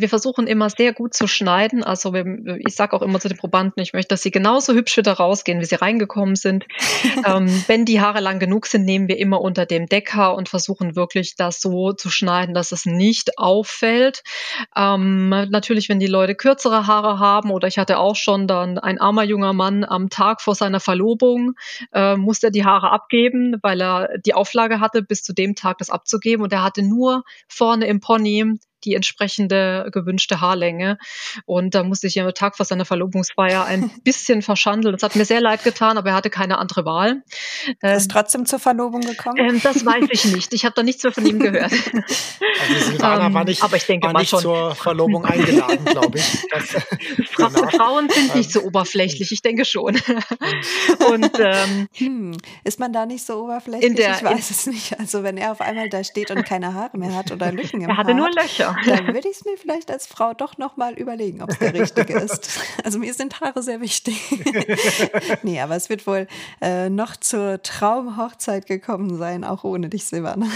Wir versuchen immer sehr gut zu schneiden. Also ich sage auch immer zu den Probanden, ich möchte, dass sie genauso hübsch wieder rausgehen, wie sie reingekommen sind. ähm, wenn die Haare lang genug sind, nehmen wir immer unter dem Deckhaar und versuchen wirklich das so zu schneiden, dass es nicht auffällt. Ähm, natürlich, wenn die Leute kürzere Haare haben oder ich hatte auch schon dann ein armer junger Mann am Tag vor seiner Verlobung, äh, musste er die Haare abgeben, weil er die Auflage hatte, bis zu dem Tag das abzugeben und er hatte nur vorne im Pony die entsprechende gewünschte Haarlänge. Und da musste ich am Tag vor seiner Verlobungsfeier ein bisschen verschandeln. Das hat mir sehr leid getan, aber er hatte keine andere Wahl. Ähm, ist trotzdem zur Verlobung gekommen? Ähm, das weiß ich nicht. Ich habe da nichts mehr von ihm gehört. Also Silvana war nicht, aber ich denke war mal nicht schon. zur Verlobung eingeladen, glaube ich. Das, Fra danach- Frauen sind nicht so oberflächlich, ich denke schon. Und ähm, Hm. Ist man da nicht so oberflächlich? In der- ich weiß es nicht. Also wenn er auf einmal da steht und keine Haare mehr hat oder Lücken im er hatte Haar nur hat, Löcher. dann würde ich es mir vielleicht als Frau doch noch mal überlegen, ob es der richtige ist. Also mir sind Haare sehr wichtig. nee, aber es wird wohl äh, noch zur Traumhochzeit gekommen sein, auch ohne dich, Silvana.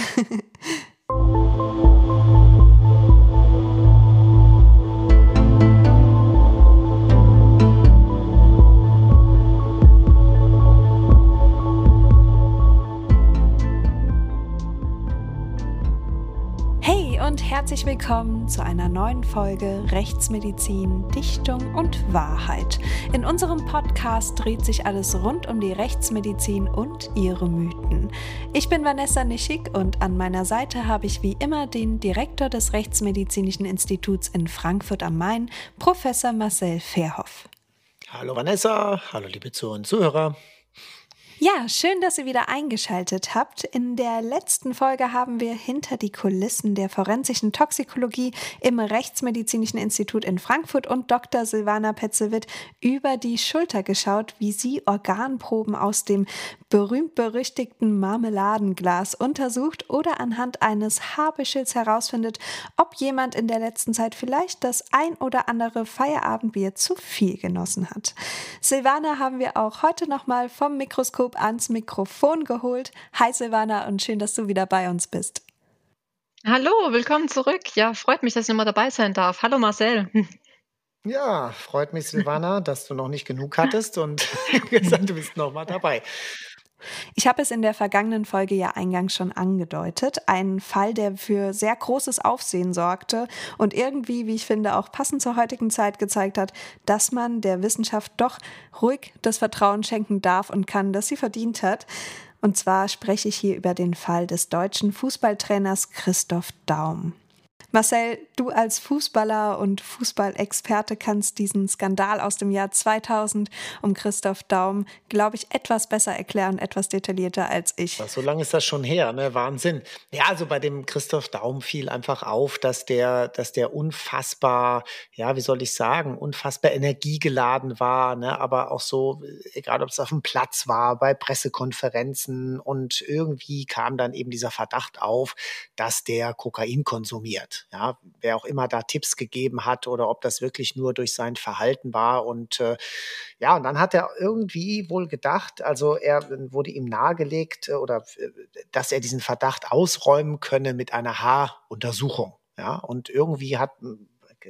Herzlich willkommen zu einer neuen Folge Rechtsmedizin, Dichtung und Wahrheit. In unserem Podcast dreht sich alles rund um die Rechtsmedizin und ihre Mythen. Ich bin Vanessa Nischig und an meiner Seite habe ich wie immer den Direktor des Rechtsmedizinischen Instituts in Frankfurt am Main, Professor Marcel Verhoff. Hallo Vanessa, hallo liebe Zuhörer und Zuhörer. Ja, schön, dass ihr wieder eingeschaltet habt. In der letzten Folge haben wir hinter die Kulissen der forensischen Toxikologie im Rechtsmedizinischen Institut in Frankfurt und Dr. Silvana Petzewitt über die Schulter geschaut, wie sie Organproben aus dem berühmt-berüchtigten Marmeladenglas untersucht oder anhand eines Haarbeschilds herausfindet, ob jemand in der letzten Zeit vielleicht das ein oder andere Feierabendbier zu viel genossen hat. Silvana haben wir auch heute nochmal vom Mikroskop ans Mikrofon geholt. Hi Silvana und schön, dass du wieder bei uns bist. Hallo, willkommen zurück. Ja, freut mich, dass ich nochmal dabei sein darf. Hallo Marcel. Ja, freut mich, Silvana, dass du noch nicht genug hattest und gesagt, du bist noch mal dabei. Ich habe es in der vergangenen Folge ja eingangs schon angedeutet. Ein Fall, der für sehr großes Aufsehen sorgte und irgendwie, wie ich finde, auch passend zur heutigen Zeit gezeigt hat, dass man der Wissenschaft doch ruhig das Vertrauen schenken darf und kann, das sie verdient hat. Und zwar spreche ich hier über den Fall des deutschen Fußballtrainers Christoph Daum. Marcel, du als Fußballer und Fußballexperte kannst diesen Skandal aus dem Jahr 2000 um Christoph Daum, glaube ich, etwas besser erklären, etwas detaillierter als ich. So lange ist das schon her, ne? Wahnsinn. Ja, also bei dem Christoph Daum fiel einfach auf, dass der, dass der unfassbar, ja, wie soll ich sagen, unfassbar energiegeladen war, ne? Aber auch so, egal ob es auf dem Platz war, bei Pressekonferenzen und irgendwie kam dann eben dieser Verdacht auf, dass der Kokain konsumiert. Ja, wer auch immer da Tipps gegeben hat oder ob das wirklich nur durch sein Verhalten war und äh, ja, und dann hat er irgendwie wohl gedacht, also er wurde ihm nahegelegt äh, oder äh, dass er diesen Verdacht ausräumen könne mit einer Haaruntersuchung. Ja, und irgendwie hat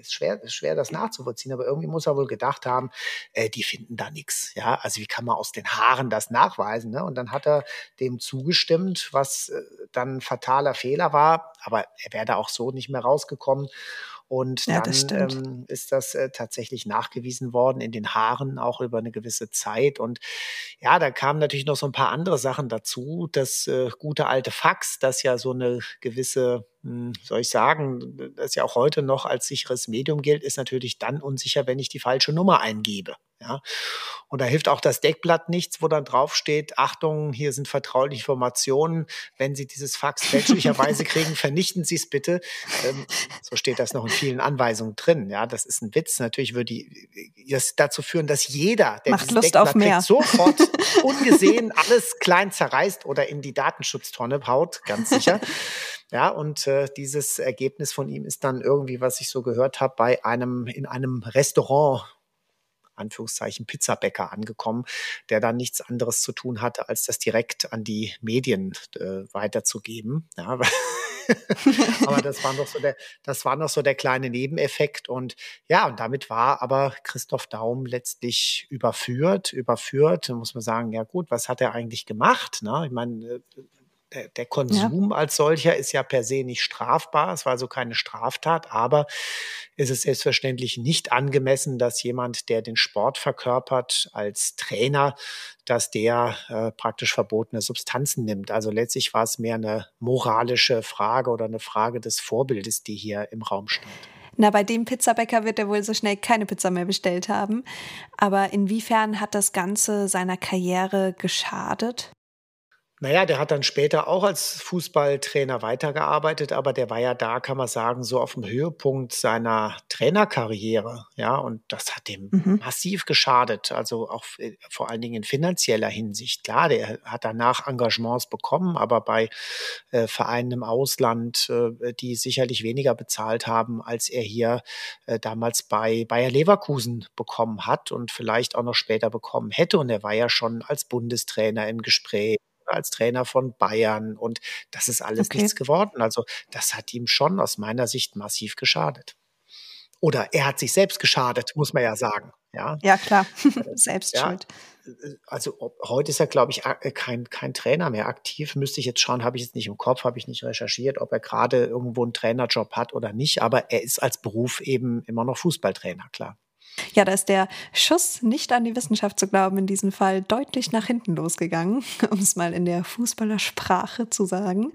ist schwer, ist schwer, das nachzuvollziehen, aber irgendwie muss er wohl gedacht haben, äh, die finden da nichts. Ja, also wie kann man aus den Haaren das nachweisen? Ne? Und dann hat er dem zugestimmt, was äh, dann ein fataler Fehler war, aber er wäre da auch so nicht mehr rausgekommen. Und Ja, das dann stimmt. ähm, ist das äh, tatsächlich nachgewiesen worden in den Haaren, auch über eine gewisse Zeit. Und ja, da kamen natürlich noch so ein paar andere Sachen dazu. Das äh, gute alte Fax, das ja so eine gewisse, soll ich sagen, das ja auch heute noch als sicheres Medium gilt, ist natürlich dann unsicher, wenn ich die falsche Nummer eingebe. Ja. Und da hilft auch das Deckblatt nichts, wo dann draufsteht, Achtung, hier sind vertrauliche Informationen. Wenn Sie dieses Fax fälschlicherweise kriegen, vernichten Sie es bitte. Ähm, so steht das noch in vielen Anweisungen drin. Ja, das ist ein Witz. Natürlich würde die, das dazu führen, dass jeder, der Macht dieses Lust Deckblatt auf mehr. kriegt, sofort ungesehen alles klein zerreißt oder in die Datenschutztonne haut, ganz sicher. Ja, und äh, dieses Ergebnis von ihm ist dann irgendwie, was ich so gehört habe, bei einem in einem Restaurant Anführungszeichen Pizzabäcker angekommen, der dann nichts anderes zu tun hatte, als das direkt an die Medien äh, weiterzugeben. Ja, aber das war noch so der, das war noch so der kleine Nebeneffekt. Und ja, und damit war aber Christoph Daum letztlich überführt, überführt. Muss man sagen, ja gut, was hat er eigentlich gemacht? Ne? Ich meine, äh, der, der Konsum ja. als solcher ist ja per se nicht strafbar. Es war also keine Straftat, aber es ist selbstverständlich nicht angemessen, dass jemand, der den Sport verkörpert als Trainer, dass der äh, praktisch verbotene Substanzen nimmt. Also letztlich war es mehr eine moralische Frage oder eine Frage des Vorbildes, die hier im Raum stand. Na, bei dem Pizzabäcker wird er wohl so schnell keine Pizza mehr bestellt haben. Aber inwiefern hat das Ganze seiner Karriere geschadet? Naja, der hat dann später auch als Fußballtrainer weitergearbeitet, aber der war ja da, kann man sagen, so auf dem Höhepunkt seiner Trainerkarriere. Ja, und das hat dem mhm. massiv geschadet. Also auch äh, vor allen Dingen in finanzieller Hinsicht. Klar, der hat danach Engagements bekommen, aber bei äh, Vereinen im Ausland, äh, die sicherlich weniger bezahlt haben, als er hier äh, damals bei Bayer Leverkusen bekommen hat und vielleicht auch noch später bekommen hätte. Und er war ja schon als Bundestrainer im Gespräch als Trainer von Bayern und das ist alles okay. nichts geworden. Also das hat ihm schon aus meiner Sicht massiv geschadet. Oder er hat sich selbst geschadet, muss man ja sagen. Ja, ja klar, selbst ja, schuld. Also heute ist er, glaube ich, kein, kein Trainer mehr aktiv. Müsste ich jetzt schauen, habe ich jetzt nicht im Kopf, habe ich nicht recherchiert, ob er gerade irgendwo einen Trainerjob hat oder nicht. Aber er ist als Beruf eben immer noch Fußballtrainer, klar. Ja, da ist der Schuss nicht an die Wissenschaft zu glauben in diesem Fall deutlich nach hinten losgegangen, um es mal in der Fußballersprache zu sagen.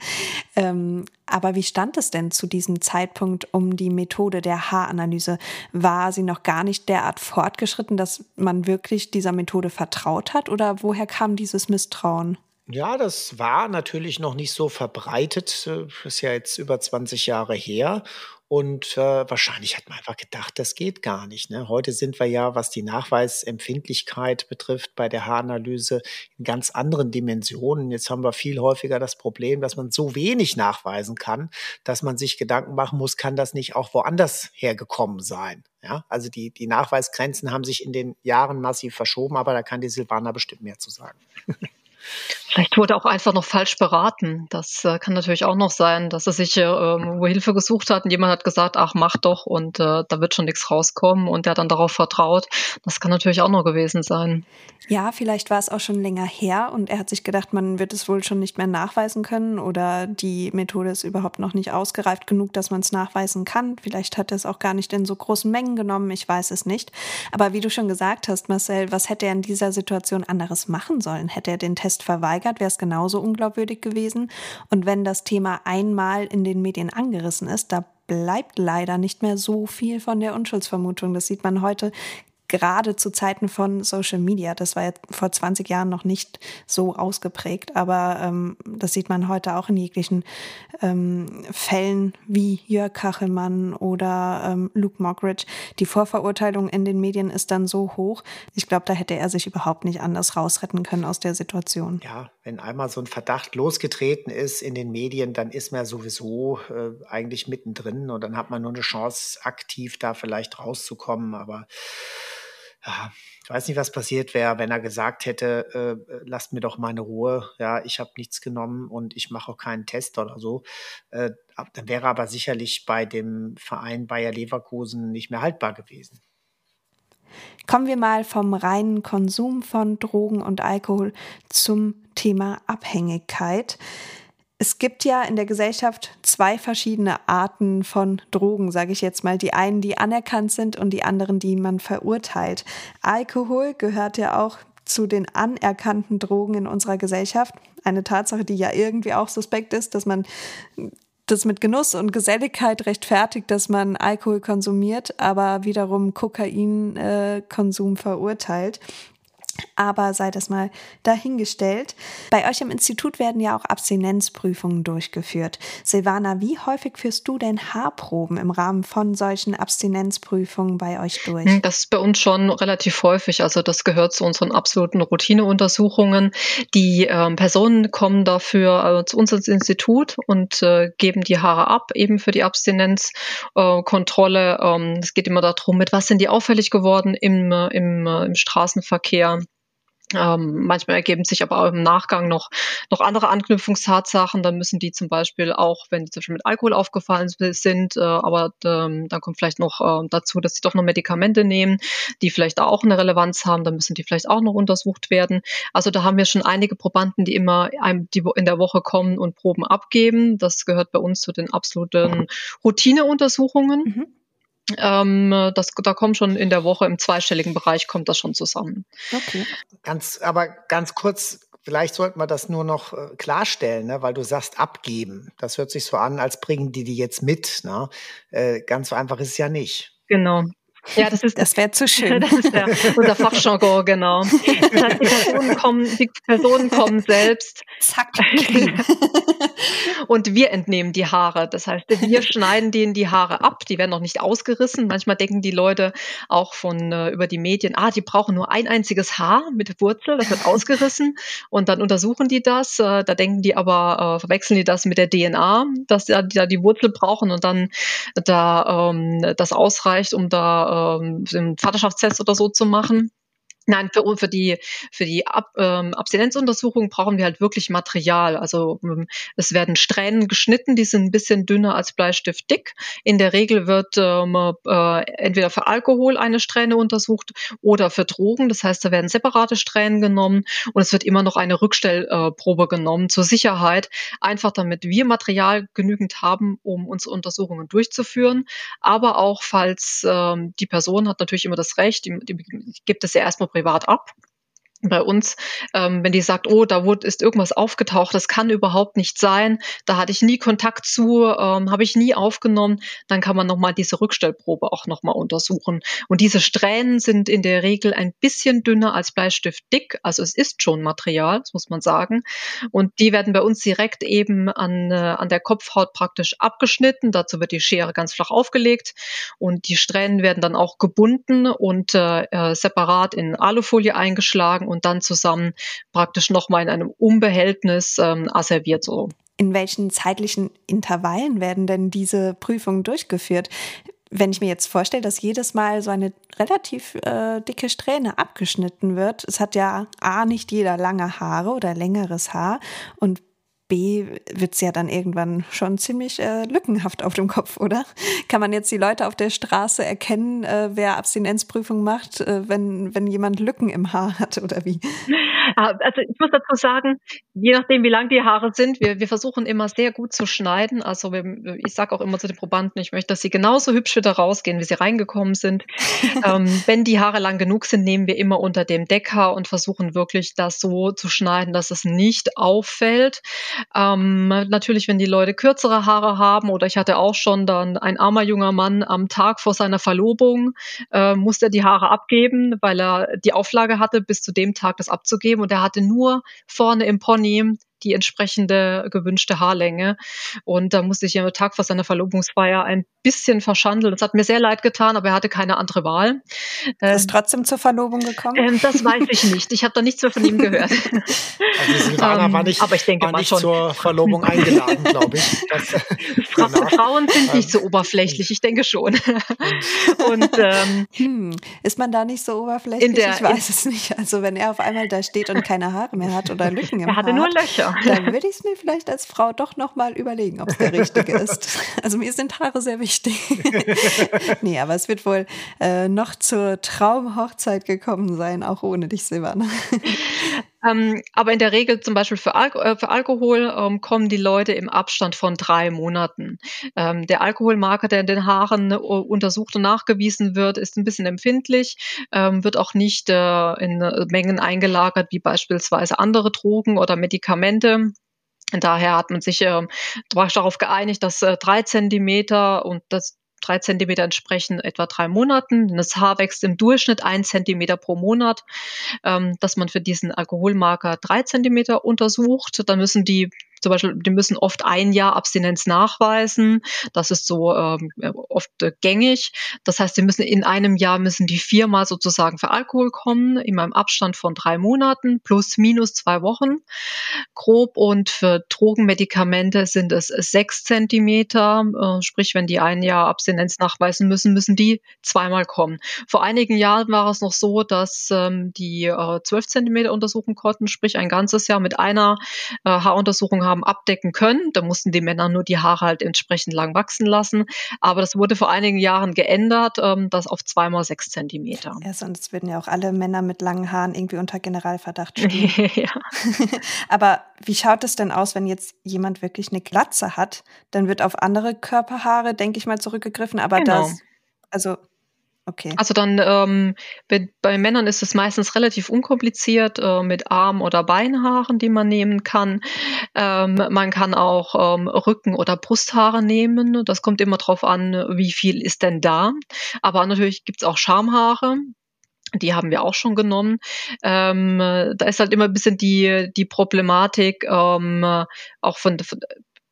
Ähm, aber wie stand es denn zu diesem Zeitpunkt um die Methode der Haaranalyse? War sie noch gar nicht derart fortgeschritten, dass man wirklich dieser Methode vertraut hat? Oder woher kam dieses Misstrauen? Ja, das war natürlich noch nicht so verbreitet. Das äh, ist ja jetzt über 20 Jahre her. Und äh, wahrscheinlich hat man einfach gedacht, das geht gar nicht. Ne? Heute sind wir ja, was die Nachweisempfindlichkeit betrifft, bei der Haaranalyse in ganz anderen Dimensionen. Jetzt haben wir viel häufiger das Problem, dass man so wenig nachweisen kann, dass man sich Gedanken machen muss, kann das nicht auch woanders hergekommen sein? Ja, also die, die Nachweisgrenzen haben sich in den Jahren massiv verschoben, aber da kann die Silvana bestimmt mehr zu sagen. Vielleicht wurde auch einfach noch falsch beraten. Das äh, kann natürlich auch noch sein, dass er sich äh, wo Hilfe gesucht hat und jemand hat gesagt, ach mach doch und äh, da wird schon nichts rauskommen und der hat dann darauf vertraut. Das kann natürlich auch noch gewesen sein. Ja, vielleicht war es auch schon länger her und er hat sich gedacht, man wird es wohl schon nicht mehr nachweisen können oder die Methode ist überhaupt noch nicht ausgereift genug, dass man es nachweisen kann. Vielleicht hat er es auch gar nicht in so großen Mengen genommen, ich weiß es nicht. Aber wie du schon gesagt hast, Marcel, was hätte er in dieser Situation anderes machen sollen? Hätte er den Test verweigert, wäre es genauso unglaubwürdig gewesen. Und wenn das Thema einmal in den Medien angerissen ist, da bleibt leider nicht mehr so viel von der Unschuldsvermutung. Das sieht man heute gerade zu Zeiten von Social Media. Das war ja vor 20 Jahren noch nicht so ausgeprägt, aber ähm, das sieht man heute auch in jeglichen ähm, Fällen wie Jörg Kachelmann oder ähm, Luke Mockridge. Die Vorverurteilung in den Medien ist dann so hoch. Ich glaube, da hätte er sich überhaupt nicht anders rausretten können aus der Situation. Ja, wenn einmal so ein Verdacht losgetreten ist in den Medien, dann ist man sowieso äh, eigentlich mittendrin und dann hat man nur eine Chance, aktiv da vielleicht rauszukommen. Aber ich weiß nicht, was passiert wäre, wenn er gesagt hätte, äh, lasst mir doch meine Ruhe, ja, ich habe nichts genommen und ich mache auch keinen Test oder so. Äh, dann wäre aber sicherlich bei dem Verein Bayer Leverkusen nicht mehr haltbar gewesen. Kommen wir mal vom reinen Konsum von Drogen und Alkohol zum Thema Abhängigkeit. Es gibt ja in der Gesellschaft zwei verschiedene Arten von Drogen, sage ich jetzt mal. Die einen, die anerkannt sind und die anderen, die man verurteilt. Alkohol gehört ja auch zu den anerkannten Drogen in unserer Gesellschaft. Eine Tatsache, die ja irgendwie auch suspekt ist, dass man das mit Genuss und Geselligkeit rechtfertigt, dass man Alkohol konsumiert, aber wiederum Kokainkonsum äh, verurteilt. Aber sei das mal dahingestellt. Bei euch im Institut werden ja auch Abstinenzprüfungen durchgeführt. Silvana, wie häufig führst du denn Haarproben im Rahmen von solchen Abstinenzprüfungen bei euch durch? Hm, das ist bei uns schon relativ häufig. Also das gehört zu unseren absoluten Routineuntersuchungen. Die ähm, Personen kommen dafür äh, zu uns ins Institut und äh, geben die Haare ab, eben für die Abstinenzkontrolle. Äh, ähm, es geht immer darum, mit was sind die auffällig geworden im, äh, im, äh, im Straßenverkehr ähm, manchmal ergeben sich aber auch im Nachgang noch, noch andere Anknüpfungstatsachen. Dann müssen die zum Beispiel auch, wenn die zum Beispiel mit Alkohol aufgefallen sind, äh, aber ähm, dann kommt vielleicht noch äh, dazu, dass sie doch noch Medikamente nehmen, die vielleicht auch eine Relevanz haben, dann müssen die vielleicht auch noch untersucht werden. Also da haben wir schon einige Probanden, die immer einem, die in der Woche kommen und Proben abgeben. Das gehört bei uns zu den absoluten Routineuntersuchungen. Mhm. Ähm, das, da kommt schon in der Woche im zweistelligen Bereich kommt das schon zusammen. Okay. Ganz, aber ganz kurz, vielleicht sollten wir das nur noch äh, klarstellen, ne? weil du sagst abgeben. Das hört sich so an, als bringen die die jetzt mit. Ne? Äh, ganz so einfach ist es ja nicht. Genau. Ja, das ist. Das wäre zu schön. Das ist der, unser Fachjargon, genau. Das heißt, die Personen kommen, die Personen kommen selbst. Zack. und wir entnehmen die Haare. Das heißt, wir schneiden denen die Haare ab. Die werden noch nicht ausgerissen. Manchmal denken die Leute auch von äh, über die Medien, ah, die brauchen nur ein einziges Haar mit Wurzel, das wird ausgerissen. Und dann untersuchen die das. Äh, da denken die aber, äh, verwechseln die das mit der DNA, dass die da die Wurzel brauchen und dann da ähm, das ausreicht, um da ähm, einen Vaterschaftstest oder so zu machen. Nein, für, für die, für die Ab, ähm, Abstinenzuntersuchung brauchen wir halt wirklich Material. Also ähm, es werden Strähnen geschnitten, die sind ein bisschen dünner als Bleistift dick. In der Regel wird ähm, äh, entweder für Alkohol eine Strähne untersucht oder für Drogen. Das heißt, da werden separate Strähnen genommen und es wird immer noch eine Rückstellprobe äh, genommen zur Sicherheit, einfach damit wir Material genügend haben, um unsere Untersuchungen durchzuführen. Aber auch falls ähm, die Person hat natürlich immer das Recht, die, die gibt es ja erstmal privat ab bei uns, ähm, wenn die sagt, oh, da wurde, ist irgendwas aufgetaucht, das kann überhaupt nicht sein, da hatte ich nie Kontakt zu, ähm, habe ich nie aufgenommen, dann kann man nochmal diese Rückstellprobe auch nochmal untersuchen. Und diese Strähnen sind in der Regel ein bisschen dünner als Bleistift dick, also es ist schon Material, das muss man sagen. Und die werden bei uns direkt eben an, äh, an der Kopfhaut praktisch abgeschnitten, dazu wird die Schere ganz flach aufgelegt und die Strähnen werden dann auch gebunden und äh, äh separat in Alufolie eingeschlagen und dann zusammen praktisch nochmal in einem Umbehältnis ähm, asserviert so. In welchen zeitlichen Intervallen werden denn diese Prüfungen durchgeführt? Wenn ich mir jetzt vorstelle, dass jedes Mal so eine relativ äh, dicke Strähne abgeschnitten wird, es hat ja A, nicht jeder lange Haare oder längeres Haar und B wird es ja dann irgendwann schon ziemlich äh, lückenhaft auf dem Kopf, oder? Kann man jetzt die Leute auf der Straße erkennen, äh, wer Abstinenzprüfung macht, äh, wenn, wenn jemand Lücken im Haar hat oder wie? Ah, also ich muss dazu sagen, je nachdem, wie lang die Haare sind, wir, wir versuchen immer sehr gut zu schneiden. Also wir, ich sage auch immer zu den Probanden, ich möchte, dass sie genauso hübsch wieder rausgehen, wie sie reingekommen sind. ähm, wenn die Haare lang genug sind, nehmen wir immer unter dem Deckhaar und versuchen wirklich das so zu schneiden, dass es nicht auffällt. Ähm, natürlich, wenn die Leute kürzere Haare haben oder ich hatte auch schon dann ein armer junger Mann am Tag vor seiner Verlobung, äh, musste er die Haare abgeben, weil er die Auflage hatte, bis zu dem Tag das abzugeben. Und er hatte nur vorne im Pony die entsprechende gewünschte Haarlänge. Und da musste ich am Tag vor seiner Verlobungsfeier ein bisschen verschandeln. Das hat mir sehr leid getan, aber er hatte keine andere Wahl. Er ist ähm, trotzdem zur Verlobung gekommen? Ähm, das weiß ich nicht. Ich habe da nichts mehr von ihm gehört. Also Silvana ähm, war nicht, aber ich denke war nicht schon. zur Verlobung eingeladen, glaube ich. Das, Fra genau. Frauen sind nicht so oberflächlich, ich denke schon. Und ähm, hm, ist man da nicht so oberflächlich? Der, ich weiß es nicht. Also wenn er auf einmal da steht und keine Haare mehr hat oder Lücken im Er hatte Haar nur Löcher. Dann würde ich es mir vielleicht als Frau doch nochmal überlegen, ob es der richtige ist. Also mir sind Haare sehr wichtig. nee, aber es wird wohl äh, noch zur Traumhochzeit gekommen sein, auch ohne dich, Silvana. Ähm, aber in der Regel zum Beispiel für, Al äh, für Alkohol ähm, kommen die Leute im Abstand von drei Monaten. Ähm, der Alkoholmarker, der in den Haaren äh, untersucht und nachgewiesen wird, ist ein bisschen empfindlich, ähm, wird auch nicht äh, in Mengen eingelagert wie beispielsweise andere Drogen oder Medikamente. Daher hat man sich äh, darauf geeinigt, dass äh, drei Zentimeter und das drei Zentimeter entsprechen etwa drei Monaten. Das Haar wächst im Durchschnitt ein Zentimeter pro Monat, ähm, dass man für diesen Alkoholmarker drei Zentimeter untersucht. Dann müssen die zum Beispiel, die müssen oft ein Jahr Abstinenz nachweisen. Das ist so ähm, oft äh, gängig. Das heißt, sie müssen in einem Jahr müssen die viermal sozusagen für Alkohol kommen, in einem Abstand von drei Monaten plus minus zwei Wochen grob. Und für Drogenmedikamente sind es sechs Zentimeter. Äh, sprich, wenn die ein Jahr Abstinenz nachweisen müssen, müssen die zweimal kommen. Vor einigen Jahren war es noch so, dass ähm, die äh, zwölf äh, Zentimeter untersuchen konnten, sprich ein ganzes Jahr mit einer äh, Haaruntersuchung haben abdecken können. Da mussten die Männer nur die Haare halt entsprechend lang wachsen lassen. Aber das wurde vor einigen Jahren geändert, ähm, das auf zweimal sechs Zentimeter. Ja, sonst würden ja auch alle Männer mit langen Haaren irgendwie unter Generalverdacht stehen. ja. Aber wie schaut es denn aus, wenn jetzt jemand wirklich eine Glatze hat? Dann wird auf andere Körperhaare, denke ich mal, zurückgegriffen. Aber genau. das, also Okay. Also dann ähm, bei Männern ist es meistens relativ unkompliziert äh, mit Arm- oder Beinhaaren, die man nehmen kann. Ähm, man kann auch ähm, Rücken- oder Brusthaare nehmen. Das kommt immer darauf an, wie viel ist denn da. Aber natürlich gibt es auch Schamhaare. Die haben wir auch schon genommen. Ähm, da ist halt immer ein bisschen die, die Problematik, ähm, auch von, von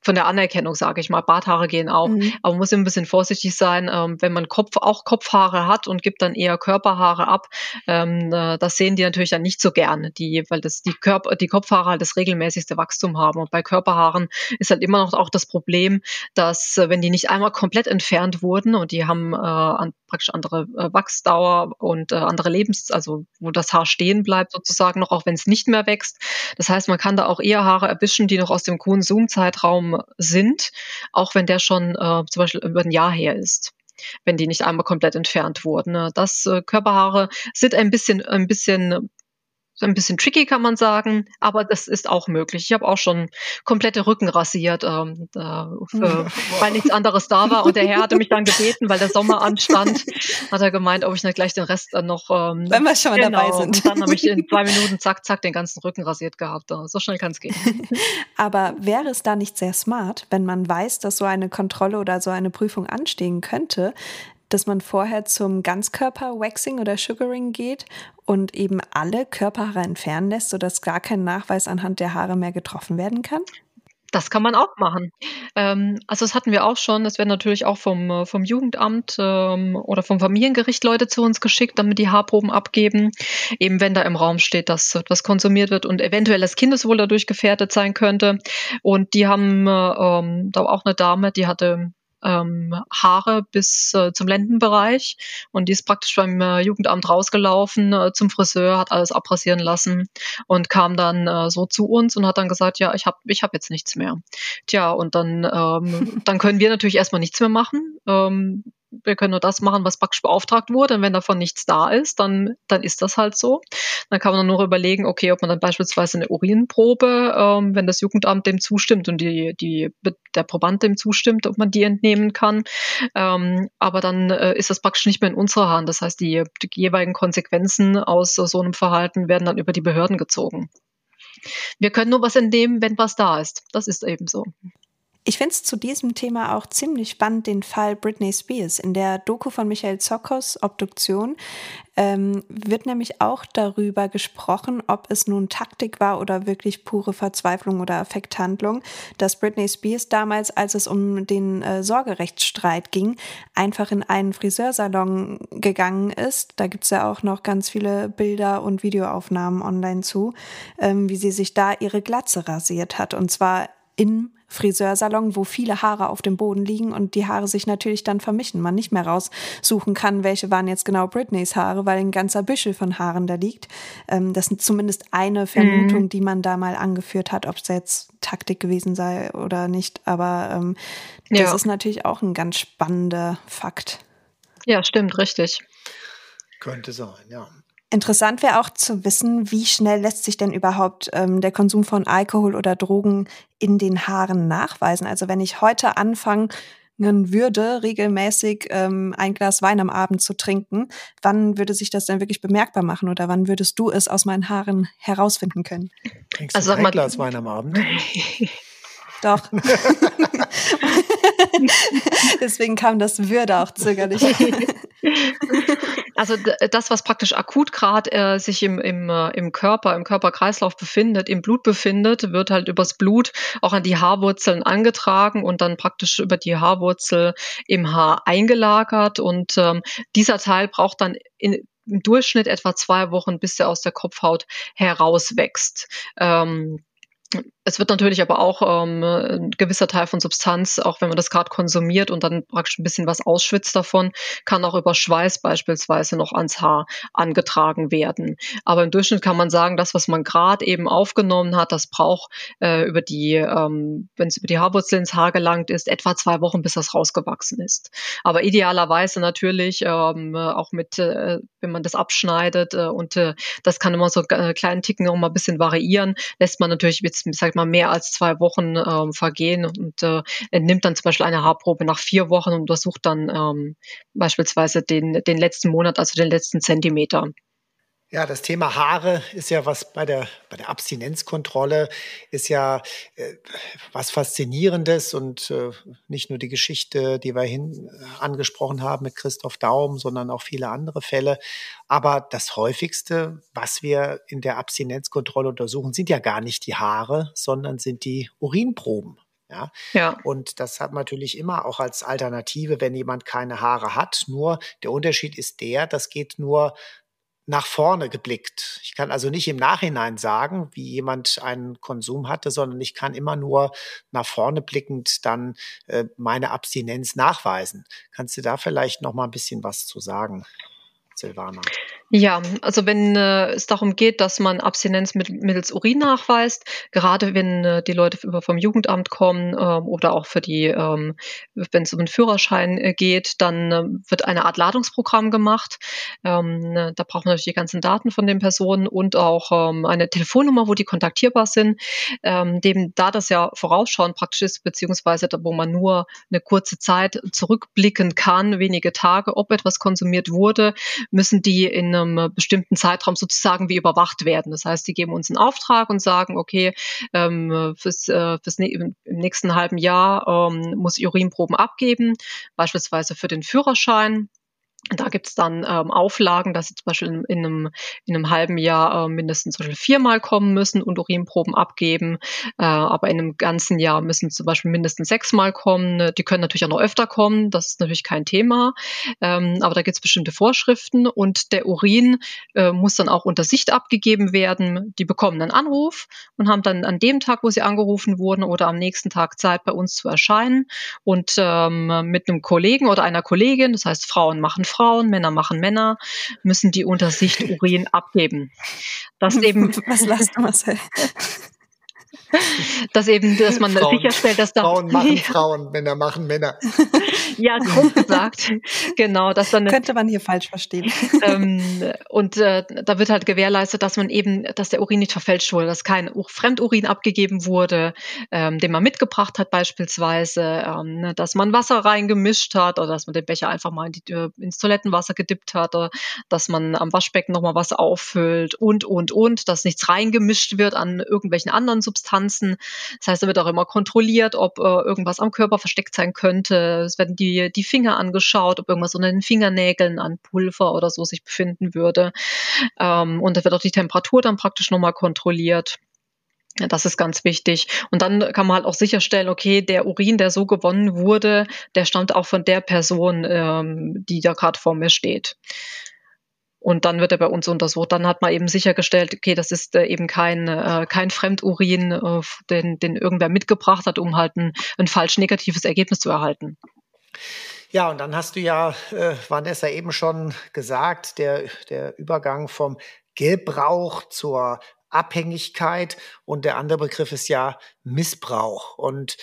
von der Anerkennung, sage ich mal. Barthaare gehen auch. Mhm. Aber man muss ein bisschen vorsichtig sein, ähm, wenn man Kopf, auch Kopfhaare hat und gibt dann eher Körperhaare ab. Ähm, äh, das sehen die natürlich dann nicht so gerne, die, weil das die Körper, die Kopfhaare halt das regelmäßigste Wachstum haben. Und bei Körperhaaren ist halt immer noch auch das Problem, dass äh, wenn die nicht einmal komplett entfernt wurden und die haben äh, an, praktisch andere äh, Wachsdauer und äh, andere Lebens, also wo das Haar stehen bleibt sozusagen noch, auch wenn es nicht mehr wächst. Das heißt, man kann da auch eher Haare erwischen, die noch aus dem Konsumzeitraum sind, auch wenn der schon äh, zum Beispiel über ein Jahr her ist wenn die nicht einmal komplett entfernt wurden. Ne? Das äh, Körperhaare sind ein bisschen, ein bisschen so ein bisschen tricky, kann man sagen, aber das ist auch möglich. Ich habe auch schon komplette Rücken rasiert, ähm, äh, für, weil nichts anderes da war. Und der Herr hatte mich dann gebeten, weil der Sommer anstand, hat er gemeint, ob ich nicht gleich den Rest dann noch. Ähm, Wenn wir schon genau, dabei sind. Und dann habe ich in zwei Minuten zack, zack den ganzen Rücken rasiert gehabt. So schnell kann es gehen. aber wäre es da nicht sehr smart, wenn man weiß, dass so eine Kontrolle oder so eine Prüfung anstehen könnte, dass man vorher zum Ganzkörper-Waxing oder Sugaring geht und eben alle Körperhaare entfernen lässt, sodass gar kein Nachweis anhand der Haare mehr getroffen werden kann? Das kann man auch machen. Ähm, also das hatten wir auch schon. Es werden natürlich auch vom, äh, vom Jugendamt ähm, oder vom Familiengericht Leute zu uns geschickt, damit die Haarproben abgeben. Eben wenn da im Raum steht, dass etwas konsumiert wird und eventuell das Kindeswohl dadurch gefährdet sein könnte. Und die haben äh, ähm, da auch eine Dame, die hatte ähm, Haare bis äh, zum Lendenbereich und die ist praktisch beim äh, Jugendamt rausgelaufen äh, zum Friseur, hat alles abrasieren lassen und kam dann äh, so zu uns und hat dann gesagt, ja, ich habe ich hab jetzt nichts mehr. Tja, und dann, ähm, dann können wir natürlich erstmal nichts mehr machen. Ähm, wir können nur das machen, was praktisch beauftragt wurde. Und wenn davon nichts da ist, dann, dann ist das halt so. Dann kann man nur überlegen, okay, ob man dann beispielsweise eine Urinprobe, ähm, wenn das Jugendamt dem zustimmt und die, die, der Proband dem zustimmt, ob man die entnehmen kann. Ähm, aber dann äh, ist das praktisch nicht mehr in unserer Hand. Das heißt, die, die jeweiligen Konsequenzen aus so einem Verhalten werden dann über die Behörden gezogen. Wir können nur was entnehmen, wenn was da ist. Das ist eben so. Ich finde es zu diesem Thema auch ziemlich spannend, den Fall Britney Spears. In der Doku von Michael Zokos, Obduktion, ähm, wird nämlich auch darüber gesprochen, ob es nun Taktik war oder wirklich pure Verzweiflung oder Affekthandlung, dass Britney Spears damals, als es um den äh, Sorgerechtsstreit ging, einfach in einen Friseursalon gegangen ist. Da gibt es ja auch noch ganz viele Bilder und Videoaufnahmen online zu, ähm, wie sie sich da ihre Glatze rasiert hat. Und zwar in Friseursalon, wo viele Haare auf dem Boden liegen und die Haare sich natürlich dann vermischen. Man nicht mehr raussuchen kann, welche waren jetzt genau Britneys Haare, weil ein ganzer Büschel von Haaren da liegt. Ähm, das ist zumindest eine Vermutung, mhm. die man da mal angeführt hat, ob es jetzt Taktik gewesen sei oder nicht. Aber ähm, das ja. ist natürlich auch ein ganz spannender Fakt. Ja, stimmt, richtig. Könnte sein, ja. Interessant wäre auch zu wissen, wie schnell lässt sich denn überhaupt ähm, der Konsum von Alkohol oder Drogen in den Haaren nachweisen. Also wenn ich heute anfangen würde, regelmäßig ähm, ein Glas Wein am Abend zu trinken, wann würde sich das denn wirklich bemerkbar machen oder wann würdest du es aus meinen Haaren herausfinden können? Trinkst also du ein Glas Wein am Abend? Doch. Deswegen kam das Würde auch zögerlich. Also das, was praktisch akut gerade äh, sich im, im, äh, im Körper, im Körperkreislauf befindet, im Blut befindet, wird halt übers Blut auch an die Haarwurzeln angetragen und dann praktisch über die Haarwurzel im Haar eingelagert. Und ähm, dieser Teil braucht dann in, im Durchschnitt etwa zwei Wochen, bis er aus der Kopfhaut herauswächst. Ähm, es wird natürlich aber auch ähm, ein gewisser Teil von Substanz, auch wenn man das gerade konsumiert und dann praktisch ein bisschen was ausschwitzt davon, kann auch über Schweiß beispielsweise noch ans Haar angetragen werden. Aber im Durchschnitt kann man sagen, das, was man gerade eben aufgenommen hat, das braucht äh, über die, ähm, wenn es über die Haarwurzel ins Haar gelangt ist, etwa zwei Wochen, bis das rausgewachsen ist. Aber idealerweise natürlich ähm, auch mit, äh, wenn man das abschneidet äh, und äh, das kann immer so äh, kleinen Ticken noch mal ein bisschen variieren, lässt man natürlich jetzt, sag mal, mehr als zwei Wochen ähm, vergehen und äh, entnimmt dann zum Beispiel eine Haarprobe nach vier Wochen und untersucht dann ähm, beispielsweise den, den letzten Monat, also den letzten Zentimeter. Ja, das Thema Haare ist ja was bei der, bei der Abstinenzkontrolle ist ja äh, was Faszinierendes und äh, nicht nur die Geschichte, die wir hin äh, angesprochen haben mit Christoph Daum, sondern auch viele andere Fälle. Aber das häufigste, was wir in der Abstinenzkontrolle untersuchen, sind ja gar nicht die Haare, sondern sind die Urinproben. Ja? ja. Und das hat man natürlich immer auch als Alternative, wenn jemand keine Haare hat. Nur der Unterschied ist der, das geht nur nach vorne geblickt. Ich kann also nicht im Nachhinein sagen, wie jemand einen Konsum hatte, sondern ich kann immer nur nach vorne blickend dann äh, meine Abstinenz nachweisen. Kannst du da vielleicht noch mal ein bisschen was zu sagen, Silvana? Ja, also wenn äh, es darum geht, dass man Abstinenz mit, mittels Urin nachweist, gerade wenn äh, die Leute über vom Jugendamt kommen äh, oder auch für die, ähm, wenn es um den Führerschein äh, geht, dann äh, wird eine Art Ladungsprogramm gemacht. Ähm, ne, da braucht man natürlich die ganzen Daten von den Personen und auch ähm, eine Telefonnummer, wo die kontaktierbar sind. Ähm, dem, da das ja vorausschauend praktisch ist, beziehungsweise da, wo man nur eine kurze Zeit zurückblicken kann, wenige Tage, ob etwas konsumiert wurde, müssen die in einem bestimmten Zeitraum sozusagen wie überwacht werden. Das heißt, die geben uns einen Auftrag und sagen, okay, ähm, fürs, äh, fürs im nächsten halben Jahr ähm, muss Urinproben abgeben, beispielsweise für den Führerschein. Da gibt es dann ähm, Auflagen, dass sie zum Beispiel in, in, einem, in einem halben Jahr äh, mindestens zum Beispiel viermal kommen müssen und Urinproben abgeben. Äh, aber in einem ganzen Jahr müssen zum Beispiel mindestens sechsmal kommen. Die können natürlich auch noch öfter kommen, das ist natürlich kein Thema. Ähm, aber da gibt es bestimmte Vorschriften und der Urin äh, muss dann auch unter Sicht abgegeben werden. Die bekommen einen Anruf und haben dann an dem Tag, wo sie angerufen wurden oder am nächsten Tag Zeit, bei uns zu erscheinen und ähm, mit einem Kollegen oder einer Kollegin, das heißt Frauen machen Frauen, Männer machen Männer, müssen die unter Sicht Urin abgeben. Das eben. Was lasst Marcel? dass eben, dass man Frauen, sicherstellt, dass da Frauen machen Frauen, Männer machen Männer. ja, grob gesagt, genau, dass dann könnte man hier falsch verstehen. Ähm, und äh, da wird halt gewährleistet, dass man eben, dass der Urin nicht verfälscht wurde, dass kein Fremdurin abgegeben wurde, ähm, den man mitgebracht hat beispielsweise, ähm, ne, dass man Wasser reingemischt hat oder dass man den Becher einfach mal in die, äh, ins Toilettenwasser gedippt hat oder dass man am Waschbecken nochmal was auffüllt und und und, dass nichts reingemischt wird an irgendwelchen anderen Substanzen Substanzen. Das heißt, da wird auch immer kontrolliert, ob äh, irgendwas am Körper versteckt sein könnte. Es werden die, die Finger angeschaut, ob irgendwas unter den Fingernägeln an Pulver oder so sich befinden würde. Ähm, und da wird auch die Temperatur dann praktisch nochmal kontrolliert. Das ist ganz wichtig. Und dann kann man halt auch sicherstellen, okay, der Urin, der so gewonnen wurde, der stammt auch von der Person, ähm, die da gerade vor mir steht. Und dann wird er bei uns untersucht. Dann hat man eben sichergestellt, okay, das ist äh, eben kein, äh, kein Fremdurin, äh, den, den irgendwer mitgebracht hat, um halt ein, ein falsch negatives Ergebnis zu erhalten. Ja, und dann hast du ja, äh, Vanessa, eben schon gesagt, der, der Übergang vom Gebrauch zur Abhängigkeit und der andere Begriff ist ja Missbrauch. Und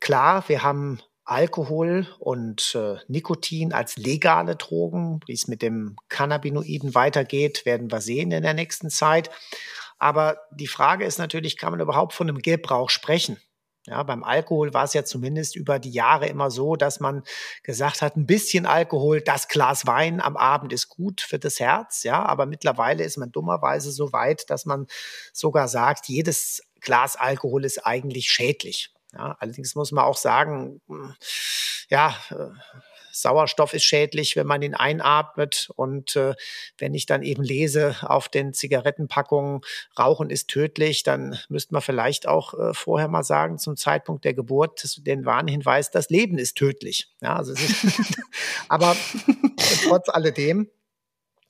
klar, wir haben Alkohol und äh, Nikotin als legale Drogen. Wie es mit dem Cannabinoiden weitergeht, werden wir sehen in der nächsten Zeit. Aber die Frage ist natürlich, kann man überhaupt von einem Gebrauch sprechen? Ja, beim Alkohol war es ja zumindest über die Jahre immer so, dass man gesagt hat, ein bisschen Alkohol, das Glas Wein am Abend ist gut für das Herz. Ja, aber mittlerweile ist man dummerweise so weit, dass man sogar sagt, jedes Glas Alkohol ist eigentlich schädlich. Ja, allerdings muss man auch sagen, hm, ja, äh, Sauerstoff ist schädlich, wenn man ihn einatmet. Und äh, wenn ich dann eben lese auf den Zigarettenpackungen, Rauchen ist tödlich, dann müsste man vielleicht auch äh, vorher mal sagen, zum Zeitpunkt der Geburt, den Warnhinweis, das Leben ist tödlich. Ja, also ist, aber trotz alledem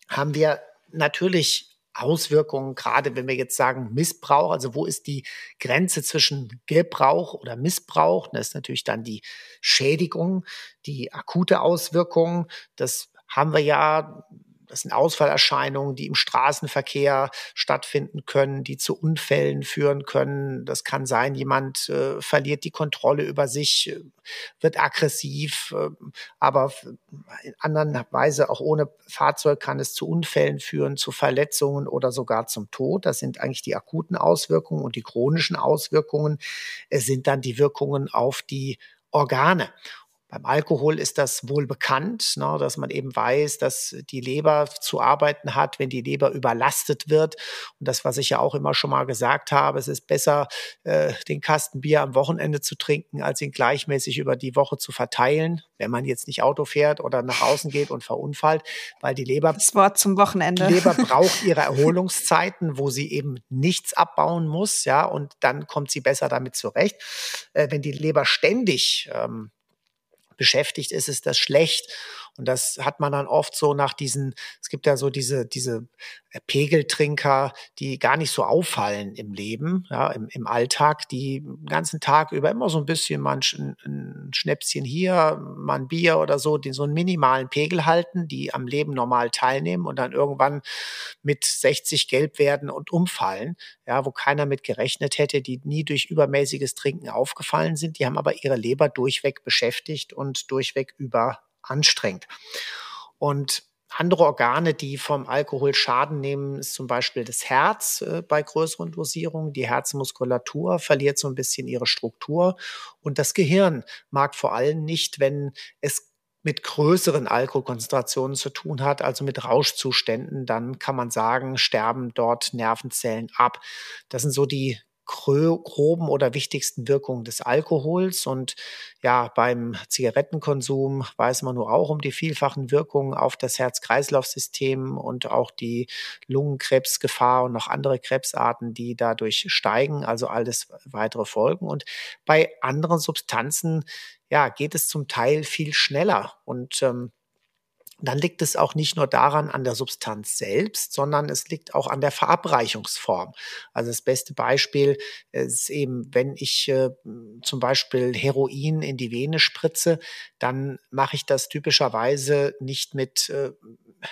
haben wir natürlich Auswirkungen, gerade wenn wir jetzt sagen Missbrauch, also wo ist die Grenze zwischen Gebrauch oder Missbrauch? Das ist natürlich dann die Schädigung, die akute Auswirkung. Das haben wir ja das sind Ausfallerscheinungen, die im Straßenverkehr stattfinden können, die zu Unfällen führen können. Das kann sein, jemand äh, verliert die Kontrolle über sich, äh, wird aggressiv, äh, aber in anderen Weise auch ohne Fahrzeug kann es zu Unfällen führen, zu Verletzungen oder sogar zum Tod. Das sind eigentlich die akuten Auswirkungen und die chronischen Auswirkungen äh, sind dann die Wirkungen auf die Organe. Beim Alkohol ist das wohl bekannt, ne, dass man eben weiß, dass die Leber zu arbeiten hat, wenn die Leber überlastet wird. Und das, was ich ja auch immer schon mal gesagt habe, es ist besser, äh, den Kasten Bier am Wochenende zu trinken, als ihn gleichmäßig über die Woche zu verteilen, wenn man jetzt nicht Auto fährt oder nach außen geht und verunfallt, weil die Leber. Das Wort zum Wochenende. Die Leber braucht ihre Erholungszeiten, wo sie eben nichts abbauen muss, ja, und dann kommt sie besser damit zurecht. Äh, wenn die Leber ständig ähm, beschäftigt ist, ist das schlecht. Und das hat man dann oft so nach diesen, es gibt ja so diese, diese äh, Pegeltrinker, die gar nicht so auffallen im Leben, ja, im, im Alltag, die den ganzen Tag über immer so ein bisschen mal ein, ein Schnäpschen hier, mal ein Bier oder so, die so einen minimalen Pegel halten, die am Leben normal teilnehmen und dann irgendwann mit 60 gelb werden und umfallen, ja, wo keiner mit gerechnet hätte, die nie durch übermäßiges Trinken aufgefallen sind, die haben aber ihre Leber durchweg beschäftigt und durchweg über anstrengend. Und andere Organe, die vom Alkohol Schaden nehmen, ist zum Beispiel das Herz äh, bei größeren Dosierungen. Die Herzmuskulatur verliert so ein bisschen ihre Struktur und das Gehirn mag vor allem nicht, wenn es mit größeren Alkoholkonzentrationen zu tun hat, also mit Rauschzuständen, dann kann man sagen, sterben dort Nervenzellen ab. Das sind so die groben oder wichtigsten Wirkungen des Alkohols. Und ja, beim Zigarettenkonsum weiß man nur auch um die vielfachen Wirkungen auf das Herz-Kreislauf-System und auch die Lungenkrebsgefahr und noch andere Krebsarten, die dadurch steigen, also alles weitere Folgen. Und bei anderen Substanzen, ja, geht es zum Teil viel schneller. Und ähm, dann liegt es auch nicht nur daran an der Substanz selbst, sondern es liegt auch an der Verabreichungsform. Also das beste Beispiel ist eben, wenn ich äh, zum Beispiel Heroin in die Vene spritze, dann mache ich das typischerweise nicht mit, äh,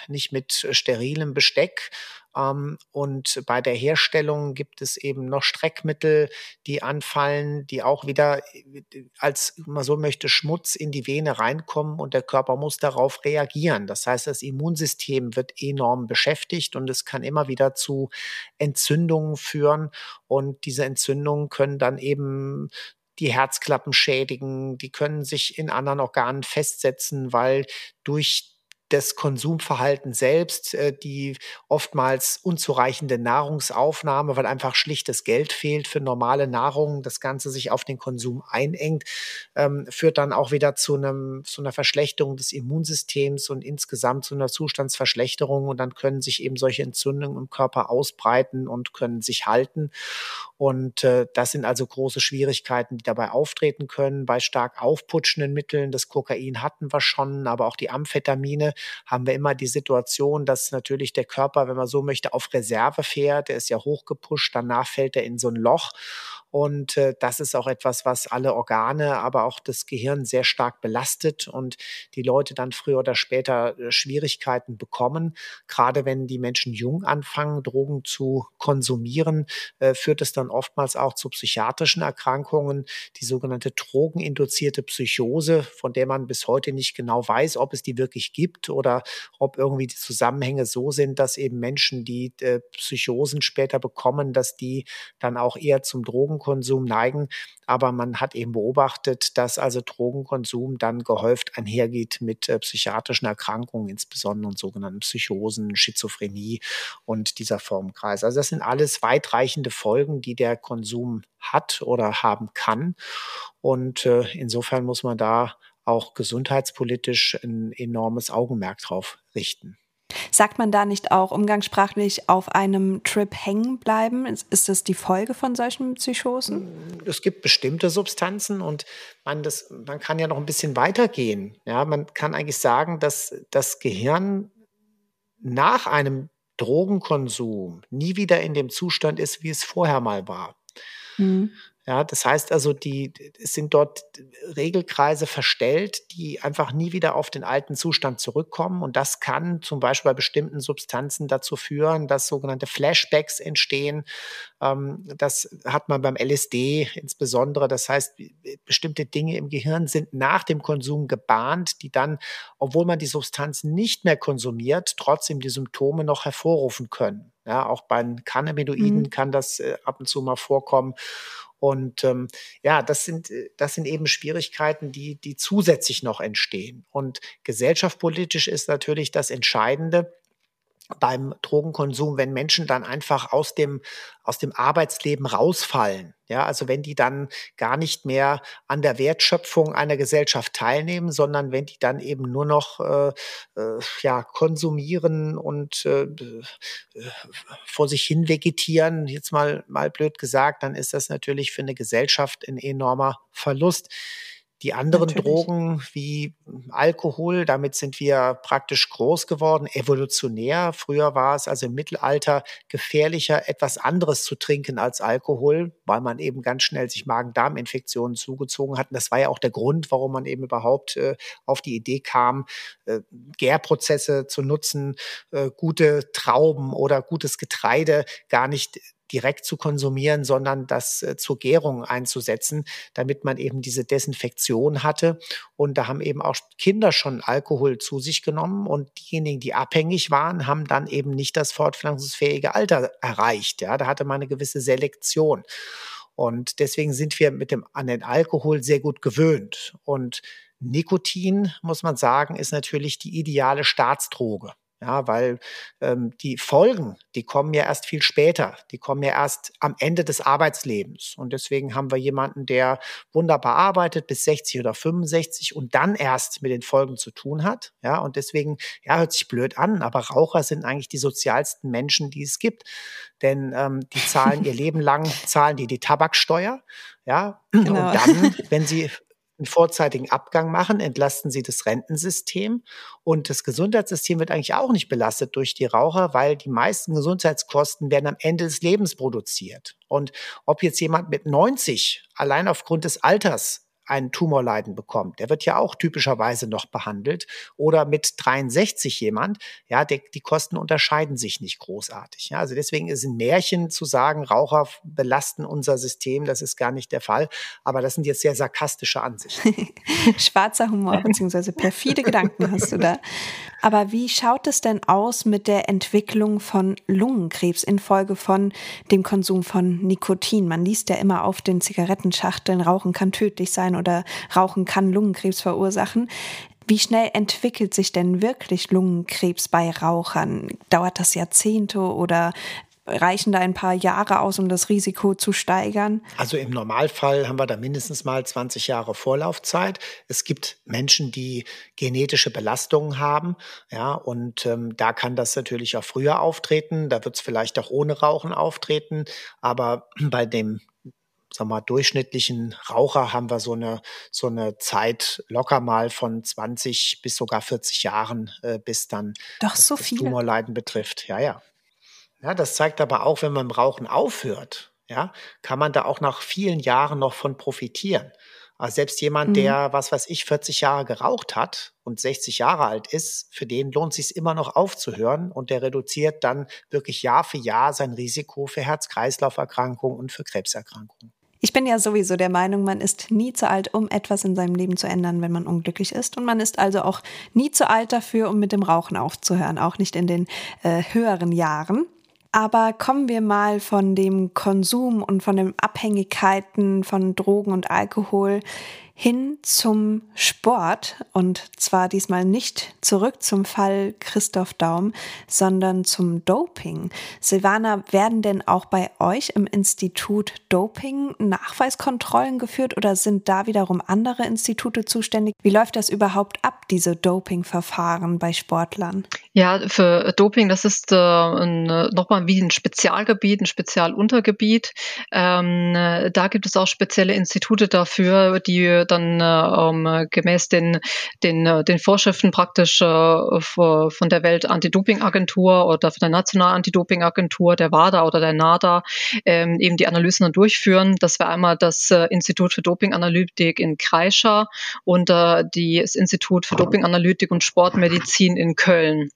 nicht mit sterilem Besteck, ähm, und bei der Herstellung gibt es eben noch Streckmittel, die anfallen, die auch wieder äh, als man so möchte Schmutz in die Vene reinkommen und der Körper muss darauf reagieren. Das heißt, das Immunsystem wird enorm beschäftigt und es kann immer wieder zu Entzündungen führen und diese Entzündungen können dann eben die Herzklappen schädigen, die können sich in anderen Organen festsetzen, weil durch das Konsumverhalten selbst, äh, die oftmals unzureichende Nahrungsaufnahme, weil einfach schlichtes Geld fehlt für normale Nahrung, das Ganze sich auf den Konsum einengt, ähm, führt dann auch wieder zu, einem, zu einer Verschlechterung des Immunsystems und insgesamt zu einer Zustandsverschlechterung. Und dann können sich eben solche Entzündungen im Körper ausbreiten und können sich halten. Und äh, das sind also große Schwierigkeiten, die dabei auftreten können. Bei stark aufputschenden Mitteln, das Kokain hatten wir schon, aber auch die Amphetamine, haben wir immer die Situation, dass natürlich der Körper, wenn man so möchte, auf Reserve fährt. Der ist ja hochgepusht, danach fällt er in so ein Loch. Und äh, das ist auch etwas, was alle Organe, aber auch das Gehirn sehr stark belastet und die Leute dann früher oder später äh, Schwierigkeiten bekommen. Gerade wenn die Menschen jung anfangen, Drogen zu konsumieren, äh, führt es dann oftmals auch zu psychiatrischen Erkrankungen, die sogenannte drogeninduzierte Psychose, von der man bis heute nicht genau weiß, ob es die wirklich gibt oder ob irgendwie die Zusammenhänge so sind, dass eben Menschen, die äh, Psychosen später bekommen, dass die dann auch eher zum Drogen Drogenkonsum neigen. Aber man hat eben beobachtet, dass also Drogenkonsum dann gehäuft einhergeht mit äh, psychiatrischen Erkrankungen, insbesondere sogenannten Psychosen, Schizophrenie und dieser Formkreis. Also das sind alles weitreichende Folgen, die der Konsum hat oder haben kann. Und äh, insofern muss man da auch gesundheitspolitisch ein enormes Augenmerk drauf richten. Sagt man da nicht auch umgangssprachlich auf einem Trip hängen bleiben? Ist das die Folge von solchen Psychosen? Es gibt bestimmte Substanzen und man, das, man kann ja noch ein bisschen weitergehen. Ja, man kann eigentlich sagen, dass das Gehirn nach einem Drogenkonsum nie wieder in dem Zustand ist, wie es vorher mal war. Mhm. Ja, das heißt also, die, es sind dort Regelkreise verstellt, die einfach nie wieder auf den alten Zustand zurückkommen. Und das kann zum Beispiel bei bestimmten Substanzen dazu führen, dass sogenannte Flashbacks entstehen. Ähm, das hat man beim LSD insbesondere. Das heißt, bestimmte Dinge im Gehirn sind nach dem Konsum gebahnt, die dann, obwohl man die Substanz nicht mehr konsumiert, trotzdem die Symptome noch hervorrufen können. Ja, auch bei Cannabinoiden mhm. kann das äh, ab und zu mal vorkommen. Und ähm, ja, das sind, äh, das sind eben Schwierigkeiten, die, die zusätzlich noch entstehen. Und gesellschaftspolitisch ist natürlich das Entscheidende, beim Drogenkonsum, wenn Menschen dann einfach aus dem, aus dem Arbeitsleben rausfallen. Ja, also wenn die dann gar nicht mehr an der Wertschöpfung einer Gesellschaft teilnehmen, sondern wenn die dann eben nur noch äh, äh, ja, konsumieren und äh, äh vor sich hin vegetieren, jetzt mal, mal blöd gesagt, dann ist das natürlich für eine Gesellschaft ein enormer Verlust. Die anderen Natürlich. Drogen wie Alkohol, damit sind wir praktisch groß geworden, evolutionär. Früher war es also im Mittelalter gefährlicher, etwas anderes zu trinken als Alkohol, weil man eben ganz schnell sich Magen-Darm-Infektionen zugezogen hat. Und das war ja auch der Grund, warum man eben überhaupt äh, auf die Idee kam, äh, Gärprozesse zu nutzen, äh, gute Trauben oder gutes Getreide gar nicht direkt zu konsumieren, sondern das äh, zur Gärung einzusetzen, damit man eben diese Desinfektion hatte. Und da haben eben auch Kinder schon Alkohol zu sich genommen und diejenigen, die abhängig waren, haben dann eben nicht das fortpflanzungsfähige Alter erreicht. Ja, da hatte man eine gewisse Selektion. Und deswegen sind wir mit dem, an den Alkohol sehr gut gewöhnt. Und Nikotin, muss man sagen, ist natürlich die ideale Staatsdroge. Ja, weil ähm, die Folgen, die kommen ja erst viel später. Die kommen ja erst am Ende des Arbeitslebens. Und deswegen haben wir jemanden, der wunderbar arbeitet bis 60 oder 65 und dann erst mit den Folgen zu tun hat. Ja, und deswegen, ja, hört sich blöd an, aber Raucher sind eigentlich die sozialsten Menschen, die es gibt. Denn ähm, die zahlen ihr Leben lang, zahlen die die Tabaksteuer. Ja, genau. und dann, wenn sie einen vorzeitigen Abgang machen, entlasten sie das Rentensystem und das Gesundheitssystem wird eigentlich auch nicht belastet durch die Raucher, weil die meisten Gesundheitskosten werden am Ende des Lebens produziert. Und ob jetzt jemand mit 90 allein aufgrund des Alters ein Tumorleiden bekommt. Der wird ja auch typischerweise noch behandelt. Oder mit 63 jemand, ja, die, die Kosten unterscheiden sich nicht großartig. Ja, also deswegen ist ein Märchen zu sagen, Raucher belasten unser System, das ist gar nicht der Fall. Aber das sind jetzt sehr sarkastische Ansichten. Schwarzer Humor beziehungsweise perfide Gedanken hast du da. Aber wie schaut es denn aus mit der Entwicklung von Lungenkrebs infolge von dem Konsum von Nikotin? Man liest ja immer auf den Zigarettenschachteln, Rauchen kann tödlich sein oder Rauchen kann Lungenkrebs verursachen. Wie schnell entwickelt sich denn wirklich Lungenkrebs bei Rauchern? Dauert das Jahrzehnte oder reichen da ein paar Jahre aus, um das Risiko zu steigern? Also im Normalfall haben wir da mindestens mal 20 Jahre Vorlaufzeit. Es gibt Menschen, die genetische Belastungen haben, ja, und ähm, da kann das natürlich auch früher auftreten. Da wird es vielleicht auch ohne Rauchen auftreten, aber bei dem sagen wir mal, durchschnittlichen Raucher haben wir so eine, so eine Zeit locker mal von 20 bis sogar 40 Jahren, äh, bis dann Doch, das, so das Tumorleiden betrifft. Ja, ja. Ja, das zeigt aber auch, wenn man im Rauchen aufhört, ja, kann man da auch nach vielen Jahren noch von profitieren. Also selbst jemand, mhm. der, was weiß ich, 40 Jahre geraucht hat und 60 Jahre alt ist, für den lohnt sich immer noch aufzuhören und der reduziert dann wirklich Jahr für Jahr sein Risiko für Herz-Kreislauf-Erkrankungen und für Krebserkrankungen. Ich bin ja sowieso der Meinung, man ist nie zu alt, um etwas in seinem Leben zu ändern, wenn man unglücklich ist. Und man ist also auch nie zu alt dafür, um mit dem Rauchen aufzuhören, auch nicht in den äh, höheren Jahren. Aber kommen wir mal von dem Konsum und von den Abhängigkeiten von Drogen und Alkohol hin zum Sport und zwar diesmal nicht zurück zum Fall Christoph Daum, sondern zum Doping. Silvana, werden denn auch bei euch im Institut Doping-Nachweiskontrollen geführt oder sind da wiederum andere Institute zuständig? Wie läuft das überhaupt ab, diese Doping-Verfahren bei Sportlern? Ja, für Doping, das ist äh, nochmal wie ein Spezialgebiet, ein Spezialuntergebiet. Ähm, da gibt es auch spezielle Institute dafür, die dann äh, gemäß den, den, äh, den Vorschriften praktisch äh, von der Welt Anti-Doping-Agentur oder von der Nationalen Anti-Doping-Agentur, der WADA oder der NADA, ähm, eben die Analysen dann durchführen. Das wäre einmal das äh, Institut für Doping-Analytik in Kreischer und äh, das Institut für Doping-Analytik und Sportmedizin in Köln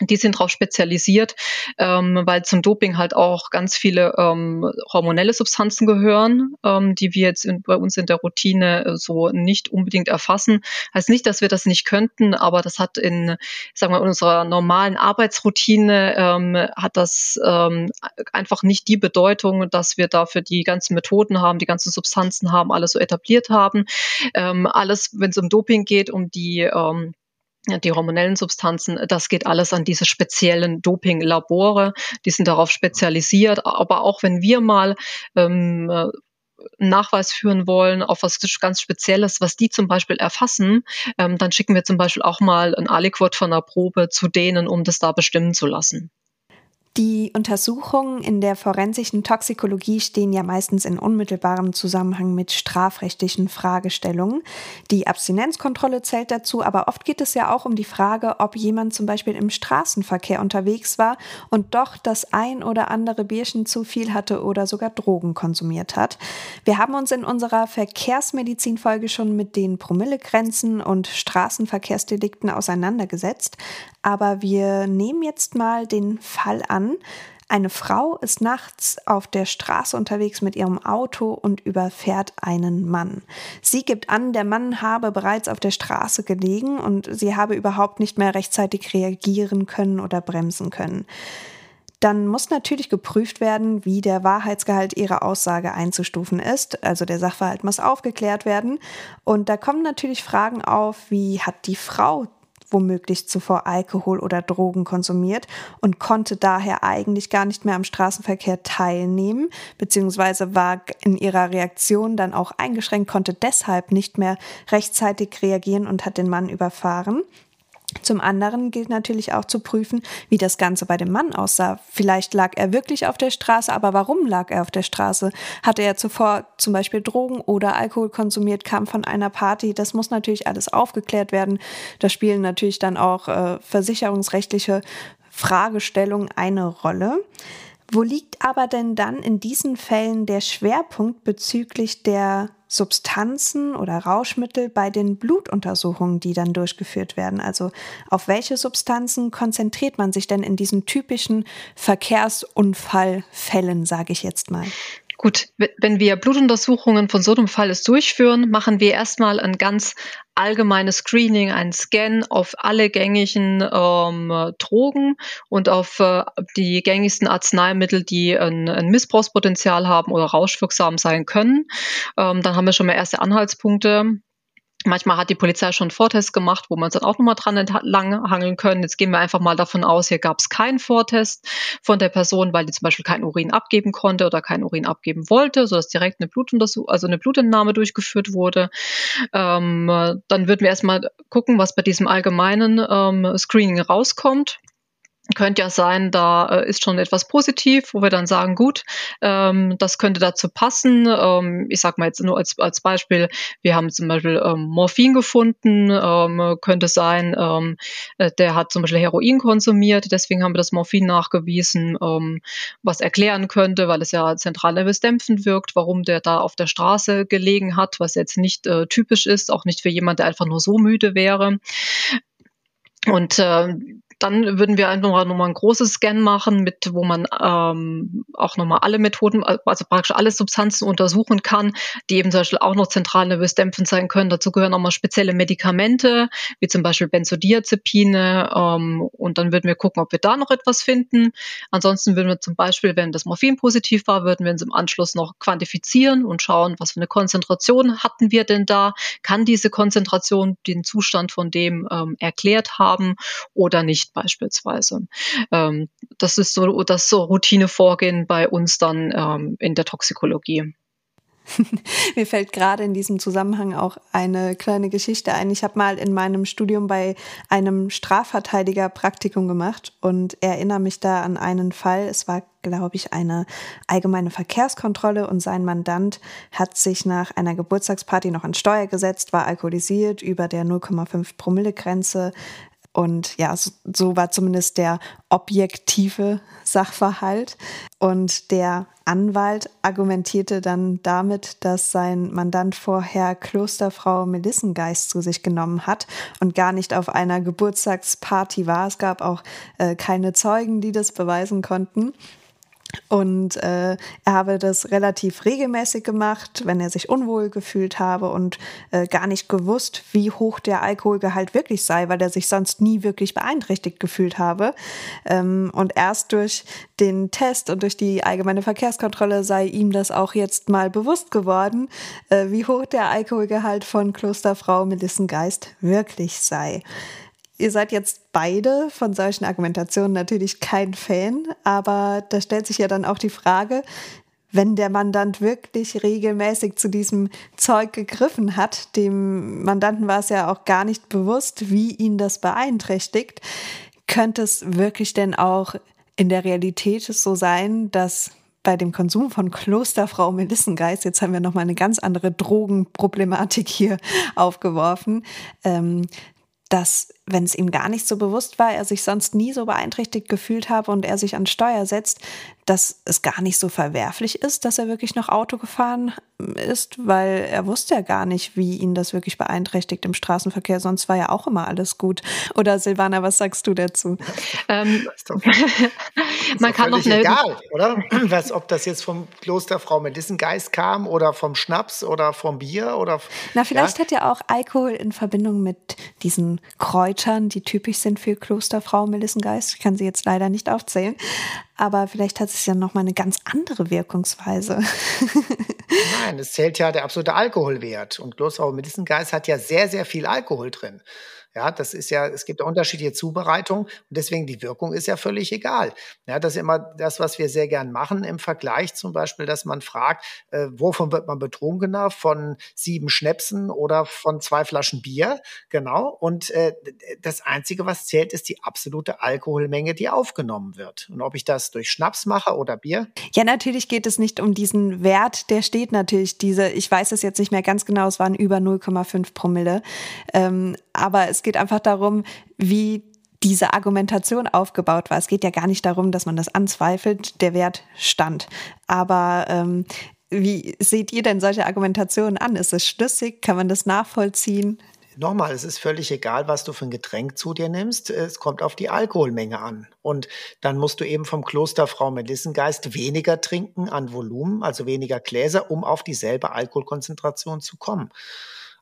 die sind darauf spezialisiert, ähm, weil zum Doping halt auch ganz viele ähm, hormonelle Substanzen gehören, ähm, die wir jetzt in, bei uns in der Routine äh, so nicht unbedingt erfassen. Heißt nicht, dass wir das nicht könnten, aber das hat in, sagen wir, unserer normalen Arbeitsroutine ähm, hat das ähm, einfach nicht die Bedeutung, dass wir dafür die ganzen Methoden haben, die ganzen Substanzen haben, alles so etabliert haben. Ähm, alles, wenn es um Doping geht, um die ähm, die hormonellen Substanzen, das geht alles an diese speziellen Doping-Labore, die sind darauf spezialisiert. Aber auch wenn wir mal ähm, Nachweis führen wollen auf was ganz Spezielles, was die zum Beispiel erfassen, ähm, dann schicken wir zum Beispiel auch mal ein Aliquot von der Probe zu denen, um das da bestimmen zu lassen. Die Untersuchungen in der forensischen Toxikologie stehen ja meistens in unmittelbarem Zusammenhang mit strafrechtlichen Fragestellungen. Die Abstinenzkontrolle zählt dazu, aber oft geht es ja auch um die Frage, ob jemand zum Beispiel im Straßenverkehr unterwegs war und doch das ein oder andere Bierchen zu viel hatte oder sogar Drogen konsumiert hat. Wir haben uns in unserer Verkehrsmedizin-Folge schon mit den Promillegrenzen und Straßenverkehrsdelikten auseinandergesetzt, aber wir nehmen jetzt mal den Fall an, eine Frau ist nachts auf der Straße unterwegs mit ihrem Auto und überfährt einen Mann. Sie gibt an, der Mann habe bereits auf der Straße gelegen und sie habe überhaupt nicht mehr rechtzeitig reagieren können oder bremsen können. Dann muss natürlich geprüft werden, wie der Wahrheitsgehalt ihrer Aussage einzustufen ist. Also der Sachverhalt muss aufgeklärt werden. Und da kommen natürlich Fragen auf, wie hat die Frau womöglich zuvor Alkohol oder Drogen konsumiert und konnte daher eigentlich gar nicht mehr am Straßenverkehr teilnehmen, beziehungsweise war in ihrer Reaktion dann auch eingeschränkt, konnte deshalb nicht mehr rechtzeitig reagieren und hat den Mann überfahren. Zum anderen gilt natürlich auch zu prüfen, wie das Ganze bei dem Mann aussah. Vielleicht lag er wirklich auf der Straße, aber warum lag er auf der Straße? Hatte er zuvor zum Beispiel Drogen oder Alkohol konsumiert, kam von einer Party? Das muss natürlich alles aufgeklärt werden. Da spielen natürlich dann auch äh, versicherungsrechtliche Fragestellungen eine Rolle. Wo liegt aber denn dann in diesen Fällen der Schwerpunkt bezüglich der Substanzen oder Rauschmittel bei den Blutuntersuchungen, die dann durchgeführt werden? Also auf welche Substanzen konzentriert man sich denn in diesen typischen Verkehrsunfallfällen, sage ich jetzt mal? Gut, wenn wir Blutuntersuchungen von so einem Fall durchführen, machen wir erstmal ein ganz allgemeines Screening, ein Scan auf alle gängigen ähm, Drogen und auf äh, die gängigsten Arzneimittel, die ein, ein, Missbrauchspotenzial haben oder rauschwirksam sein können. Ähm, dann haben wir schon mal erste Anhaltspunkte Manchmal hat die Polizei schon Vortest gemacht, wo man es dann auch nochmal dran entlang hangeln können. Jetzt gehen wir einfach mal davon aus, hier gab es keinen Vortest von der Person, weil die zum Beispiel keinen Urin abgeben konnte oder keinen Urin abgeben wollte, sodass direkt eine Blutuntersuchung, also eine Blutentnahme durchgeführt wurde. Ähm, dann würden wir erstmal gucken, was bei diesem allgemeinen ähm, Screening rauskommt könnte ja sein, da äh, ist schon etwas positiv, wo wir dann sagen, gut, ähm, das könnte dazu passen. Ähm, ich sage mal jetzt nur als, als Beispiel, wir haben zum Beispiel ähm, Morphin gefunden, ähm, könnte sein, ähm, äh, der hat zum Beispiel Heroin konsumiert, deswegen haben wir das Morphin nachgewiesen, ähm, was erklären könnte, weil es ja zentral dämpfend wirkt, warum der da auf der Straße gelegen hat, was jetzt nicht äh, typisch ist, auch nicht für jemand, der einfach nur so müde wäre. Und äh, dann würden wir einfach nochmal ein großes Scan machen, mit wo man ähm, auch nochmal alle Methoden, also praktisch alle Substanzen untersuchen kann, die eben zum Beispiel auch noch zentral nervös dämpfend sein können. Dazu gehören nochmal spezielle Medikamente, wie zum Beispiel Benzodiazepine. Ähm, und dann würden wir gucken, ob wir da noch etwas finden. Ansonsten würden wir zum Beispiel, wenn das Morphin positiv war, würden wir uns im Anschluss noch quantifizieren und schauen, was für eine Konzentration hatten wir denn da? Kann diese Konzentration den Zustand von dem ähm, erklärt haben oder nicht beispielsweise? Ähm, das ist so das so Routinevorgehen bei uns dann ähm, in der Toxikologie. Mir fällt gerade in diesem Zusammenhang auch eine kleine Geschichte ein. Ich habe mal in meinem Studium bei einem Strafverteidiger Praktikum gemacht und erinnere mich da an einen Fall. Es war, glaube ich, eine allgemeine Verkehrskontrolle und sein Mandant hat sich nach einer Geburtstagsparty noch an Steuer gesetzt, war alkoholisiert über der 0,5 Promille Grenze, und ja, so, so, war zumindest der objektive Sachverhalt. Und der Anwalt argumentierte dann damit, dass sein Mandant vorher Klosterfrau Melissengeist zu sich genommen hat und gar nicht auf einer Geburtstagsparty war. Es gab auch äh, keine Zeugen, die das beweisen konnten. Und äh, er habe das relativ regelmäßig gemacht, wenn er sich unwohl gefühlt habe und äh, gar nicht gewusst, wie hoch der Alkoholgehalt wirklich sei, weil er sich sonst nie wirklich beeinträchtigt gefühlt habe. Ähm, und erst durch den Test und durch die allgemeine Verkehrskontrolle sei ihm das auch jetzt mal bewusst geworden, äh, wie hoch der Alkoholgehalt von Klosterfrau Melissengeist wirklich sei. Ihr seid jetzt beide von solchen Argumentationen natürlich kein Fan, aber da stellt sich ja dann auch die Frage, wenn der Mandant wirklich regelmäßig zu diesem Zeug gegriffen hat, dem Mandanten war es ja auch gar nicht bewusst, wie ihn das beeinträchtigt, könnte es wirklich denn auch in der Realität so sein, dass bei dem Konsum von Klosterfrau Melissengeist, jetzt haben wir nochmal eine ganz andere Drogenproblematik hier aufgeworfen, ähm, dass, wenn es ihm gar nicht so bewusst war, er sich sonst nie so beeinträchtigt gefühlt habe und er sich an Steuer setzt, dass es gar nicht so verwerflich ist, dass er wirklich noch Auto gefahren ist, weil er wusste ja gar nicht, wie ihn das wirklich beeinträchtigt im Straßenverkehr. Sonst war ja auch immer alles gut. Oder Silvana, was sagst du dazu? Ähm, doch, man kann noch eine egal, oder? Was, ob das jetzt vom Kloster Frau Melissengeist kam oder vom Schnaps oder vom Bier oder. Na, vielleicht ja? hat ja auch Alkohol in Verbindung mit diesen Kräutern, die typisch sind für Klosterfrau Melissengeist. Ich kann sie jetzt leider nicht aufzählen aber vielleicht hat es ja noch mal eine ganz andere Wirkungsweise. Nein, es zählt ja der absolute Alkoholwert und Klosterau Melissengeist hat ja sehr, sehr viel Alkohol drin. Ja, das ist ja, es gibt unterschiedliche Zubereitungen und deswegen die Wirkung ist ja völlig egal. Ja, das ist immer das, was wir sehr gern machen im Vergleich zum Beispiel, dass man fragt, äh, wovon wird man betrunkener? Von sieben Schnäpsen oder von zwei Flaschen Bier? Genau. Und äh, das Einzige, was zählt, ist die absolute Alkoholmenge, die aufgenommen wird. Und ob ich das durch Schnaps mache oder Bier? Ja, natürlich geht es nicht um diesen Wert, der steht natürlich diese, ich weiß es jetzt nicht mehr ganz genau, es waren über 0,5 Promille. Ähm, aber es geht einfach darum, wie diese Argumentation aufgebaut war. Es geht ja gar nicht darum, dass man das anzweifelt, der Wert stand. Aber ähm, wie seht ihr denn solche Argumentationen an? Ist es schlüssig? Kann man das nachvollziehen? Nochmal, es ist völlig egal, was du für ein Getränk zu dir nimmst. Es kommt auf die Alkoholmenge an. Und dann musst du eben vom Kloster Frau Melissengeist weniger trinken an Volumen, also weniger Gläser, um auf dieselbe Alkoholkonzentration zu kommen.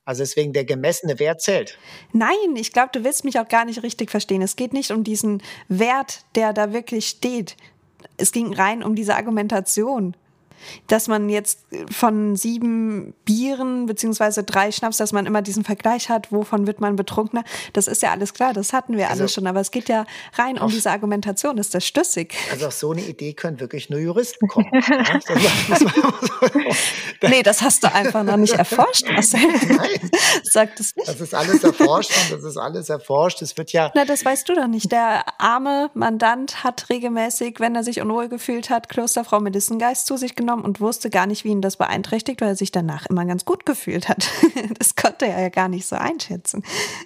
Also deswegen der gemessene Wert zählt. Nein, ich glaube, du willst mich auch gar nicht richtig verstehen. Es geht nicht um diesen Wert, der da wirklich steht. Es ging rein um diese Argumentation dass man jetzt von sieben Bieren beziehungsweise drei Schnaps, dass man immer diesen Vergleich hat, wovon wird man betrunkener, das ist ja alles klar, das hatten wir also, alles schon, aber es geht ja rein um diese Argumentation, ist das schlüssig? Also auf so eine Idee können wirklich nur Juristen kommen. ja? nee, das hast du einfach noch nicht erforscht, Marcel. Nein. Sag das nicht. Das ist alles erforscht und das ist alles erforscht. Es wird ja. Na, das weißt du doch nicht. Der arme Mandant hat regelmäßig, wenn er sich unwohl gefühlt hat, Klosterfrau Melissengeist zu sich genommen genommen und wusste gar nicht, wie ihn das beeinträchtigt, weil er sich danach immer ganz gut gefühlt hat. Das konnte er ja gar nicht so einschätzen.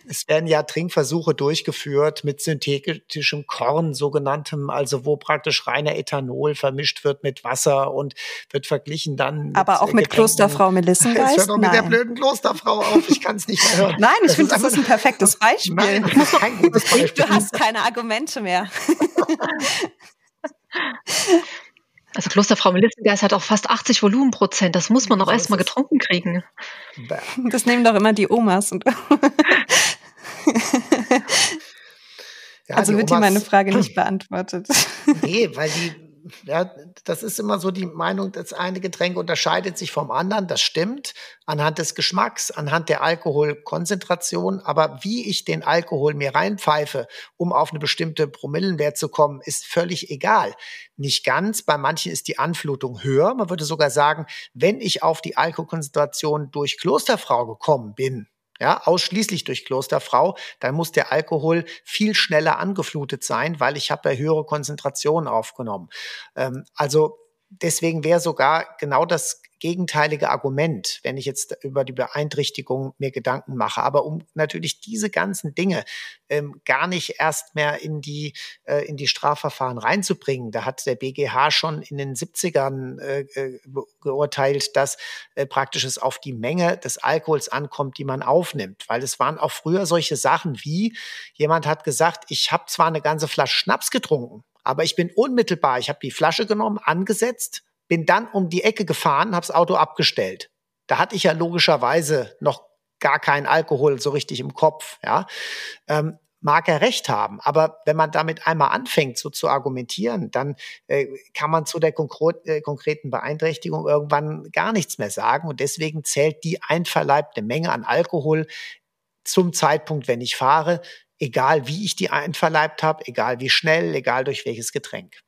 Es werden ja Trinkversuche durchgeführt mit synthetischem Korn, sogenanntem, also wo praktisch reiner Ethanol vermischt wird mit Wasser und wird verglichen dann. Aber auch mit Getränken. Klosterfrau Melissengeist? Es hört doch mit der blöden Klosterfrau auf. Ich kann es nicht mehr hören. Nein, ich finde, das ist ein perfektes Beispiel. Nein, kein gutes Beispiel. Du hast keine Argumente mehr. Also Klosterfrau Melissengeist hat auch fast 80 Volumenprozent. Das muss man auch so erstmal getrunken kriegen. Das nehmen doch immer die Omas. ja, also wird Omas, hier meine Frage nicht beantwortet. Nee, weil die ja, das ist immer so die Meinung, das eine Getränk unterscheidet sich vom anderen. Das stimmt anhand des Geschmacks, anhand der Alkoholkonzentration. Aber wie ich den Alkohol mir reinpfeife, um auf eine bestimmte Promillenwert zu kommen, ist völlig egal. Nicht ganz. Bei manchen ist die Anflutung höher. Man würde sogar sagen, wenn ich auf die Alkoholkonzentration durch Klosterfrau gekommen bin, ja, ausschließlich durch Klosterfrau, dann muss der Alkohol viel schneller angeflutet sein, weil ich habe ja höhere Konzentrationen aufgenommen. Ähm, also deswegen wäre sogar genau das gegenteilige Argument, wenn ich jetzt über die Beeinträchtigung mir Gedanken mache. Aber um natürlich diese ganzen Dinge ähm, gar nicht erst mehr in die, äh, in die Strafverfahren reinzubringen, da hat der BGH schon in den 70ern äh, äh geurteilt, dass äh, praktisch es auf die Menge des Alkohols ankommt, die man aufnimmt. Weil es waren auch früher solche Sachen wie, jemand hat gesagt, ich habe zwar eine ganze Flasche Schnaps getrunken, aber ich bin unmittelbar, ich habe die Flasche genommen, angesetzt, bin dann um die Ecke gefahren, habe das Auto abgestellt. Da hatte ich ja logischerweise noch gar keinen Alkohol so richtig im Kopf. Ja, ähm, mag er recht haben, aber wenn man damit einmal anfängt, so zu argumentieren, dann äh, kann man zu der äh, konkreten Beeinträchtigung irgendwann gar nichts mehr sagen und deswegen zählt die einverleibte Menge an Alkohol zum Zeitpunkt, wenn ich fahre, egal wie ich die einverleibt habe, egal wie schnell, egal durch welches Getränk.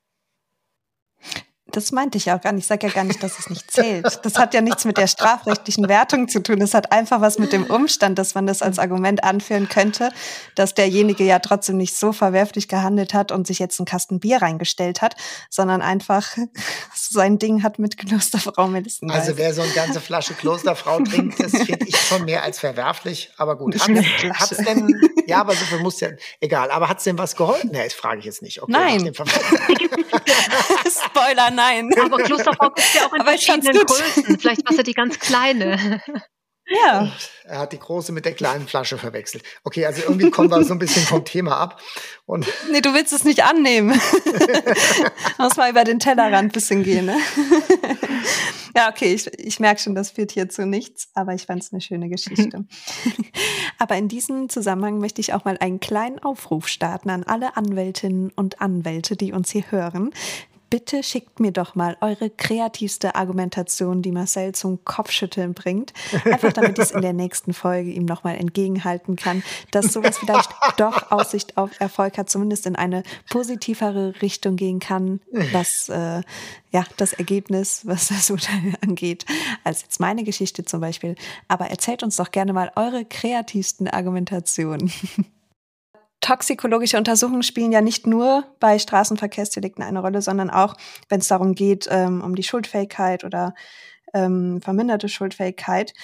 Das meinte ich auch gar nicht. Ich sage ja gar nicht, dass es nicht zählt. Das hat ja nichts mit der strafrechtlichen Wertung zu tun. Das hat einfach was mit dem Umstand, dass man das als Argument anführen könnte, dass derjenige ja trotzdem nicht so verwerflich gehandelt hat und sich jetzt einen Kasten Bier reingestellt hat, sondern einfach sein Ding hat mit Klosterfrau Melissen. Also wer so eine ganze Flasche Klosterfrau trinkt, das finde ich schon mehr als verwerflich. Aber gut, hat, hat's denn, ja, aber so viel muss ja, egal. Aber hat's denn was geholfen? Nee, das frage ich jetzt nicht. Okay, Nein. Spoiler, nein. Aber Klosterfrau gibt ja auch in Aber verschiedenen Größen. Vielleicht war es ja die ganz kleine. Ja. Er hat die große mit der kleinen Flasche verwechselt. Okay, also irgendwie kommen wir so ein bisschen vom Thema ab. Und nee, du willst es nicht annehmen. Muss mal über den Tellerrand ein bisschen gehen. Ne? ja, okay, ich, ich merke schon, das führt hier zu nichts, aber ich fand es eine schöne Geschichte. aber in diesem Zusammenhang möchte ich auch mal einen kleinen Aufruf starten an alle Anwältinnen und Anwälte, die uns hier hören bitte schickt mir doch mal eure kreativste Argumentation, die Marcel zum Kopfschütteln bringt. Einfach damit ich es in der nächsten Folge ihm nochmal entgegenhalten kann, dass sowas vielleicht doch Aussicht auf Erfolg hat, zumindest in eine positivere Richtung gehen kann, was äh, ja das Ergebnis, was das Urteil angeht, als jetzt meine Geschichte zum Beispiel. Aber erzählt uns doch gerne mal eure kreativsten Argumentationen. toxikologische Untersuchungen spielen ja nicht nur bei Straßenverkehrsdelikten eine Rolle, sondern auch, wenn es darum geht, ähm, um die Schuldfähigkeit oder ähm, verminderte Schuldfähigkeit.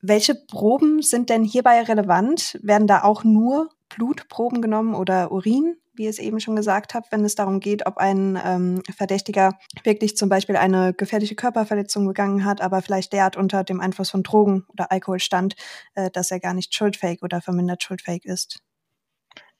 Welche Proben sind denn hierbei relevant? Werden da auch nur Blutproben genommen oder Urin, wie es eben schon gesagt habe, wenn es darum geht, ob ein ähm, Verdächtiger wirklich zum Beispiel eine gefährliche Körperverletzung begangen hat, aber vielleicht derart unter dem Einfluss von Drogen oder Alkohol stand, äh, dass er gar nicht schuldfähig oder vermindert schuldfähig ist?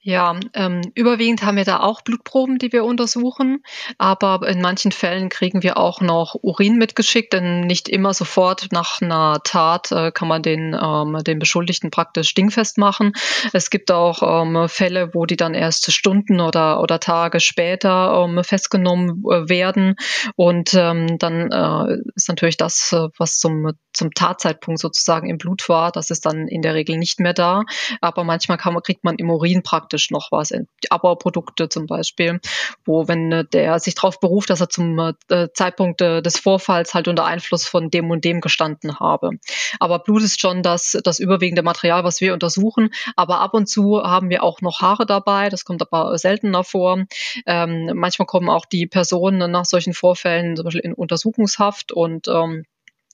Ja, ähm, überwiegend haben wir da auch Blutproben, die wir untersuchen, aber in manchen Fällen kriegen wir auch noch Urin mitgeschickt, denn nicht immer sofort nach einer Tat äh, kann man den, ähm, den Beschuldigten praktisch dingfest machen. Es gibt auch ähm, Fälle, wo die dann erst Stunden oder, oder Tage später ähm, festgenommen äh, werden und ähm, dann äh, ist natürlich das, äh, was zum zum Tatzeitpunkt sozusagen im Blut war. Das ist dann in der Regel nicht mehr da. Aber manchmal man, kriegt man im Urin praktisch noch was. Abbauprodukte zum Beispiel, wo wenn äh, der sich darauf beruft, dass er zum äh, Zeitpunkt äh, des Vorfalls halt unter Einfluss von dem und dem gestanden habe. Aber Blut ist schon das, das überwiegende Material, was wir untersuchen. Aber ab und zu haben wir auch noch Haare dabei. Das kommt aber seltener vor. Ähm, manchmal kommen auch die Personen nach solchen Vorfällen zum Beispiel in Untersuchungshaft und ähm,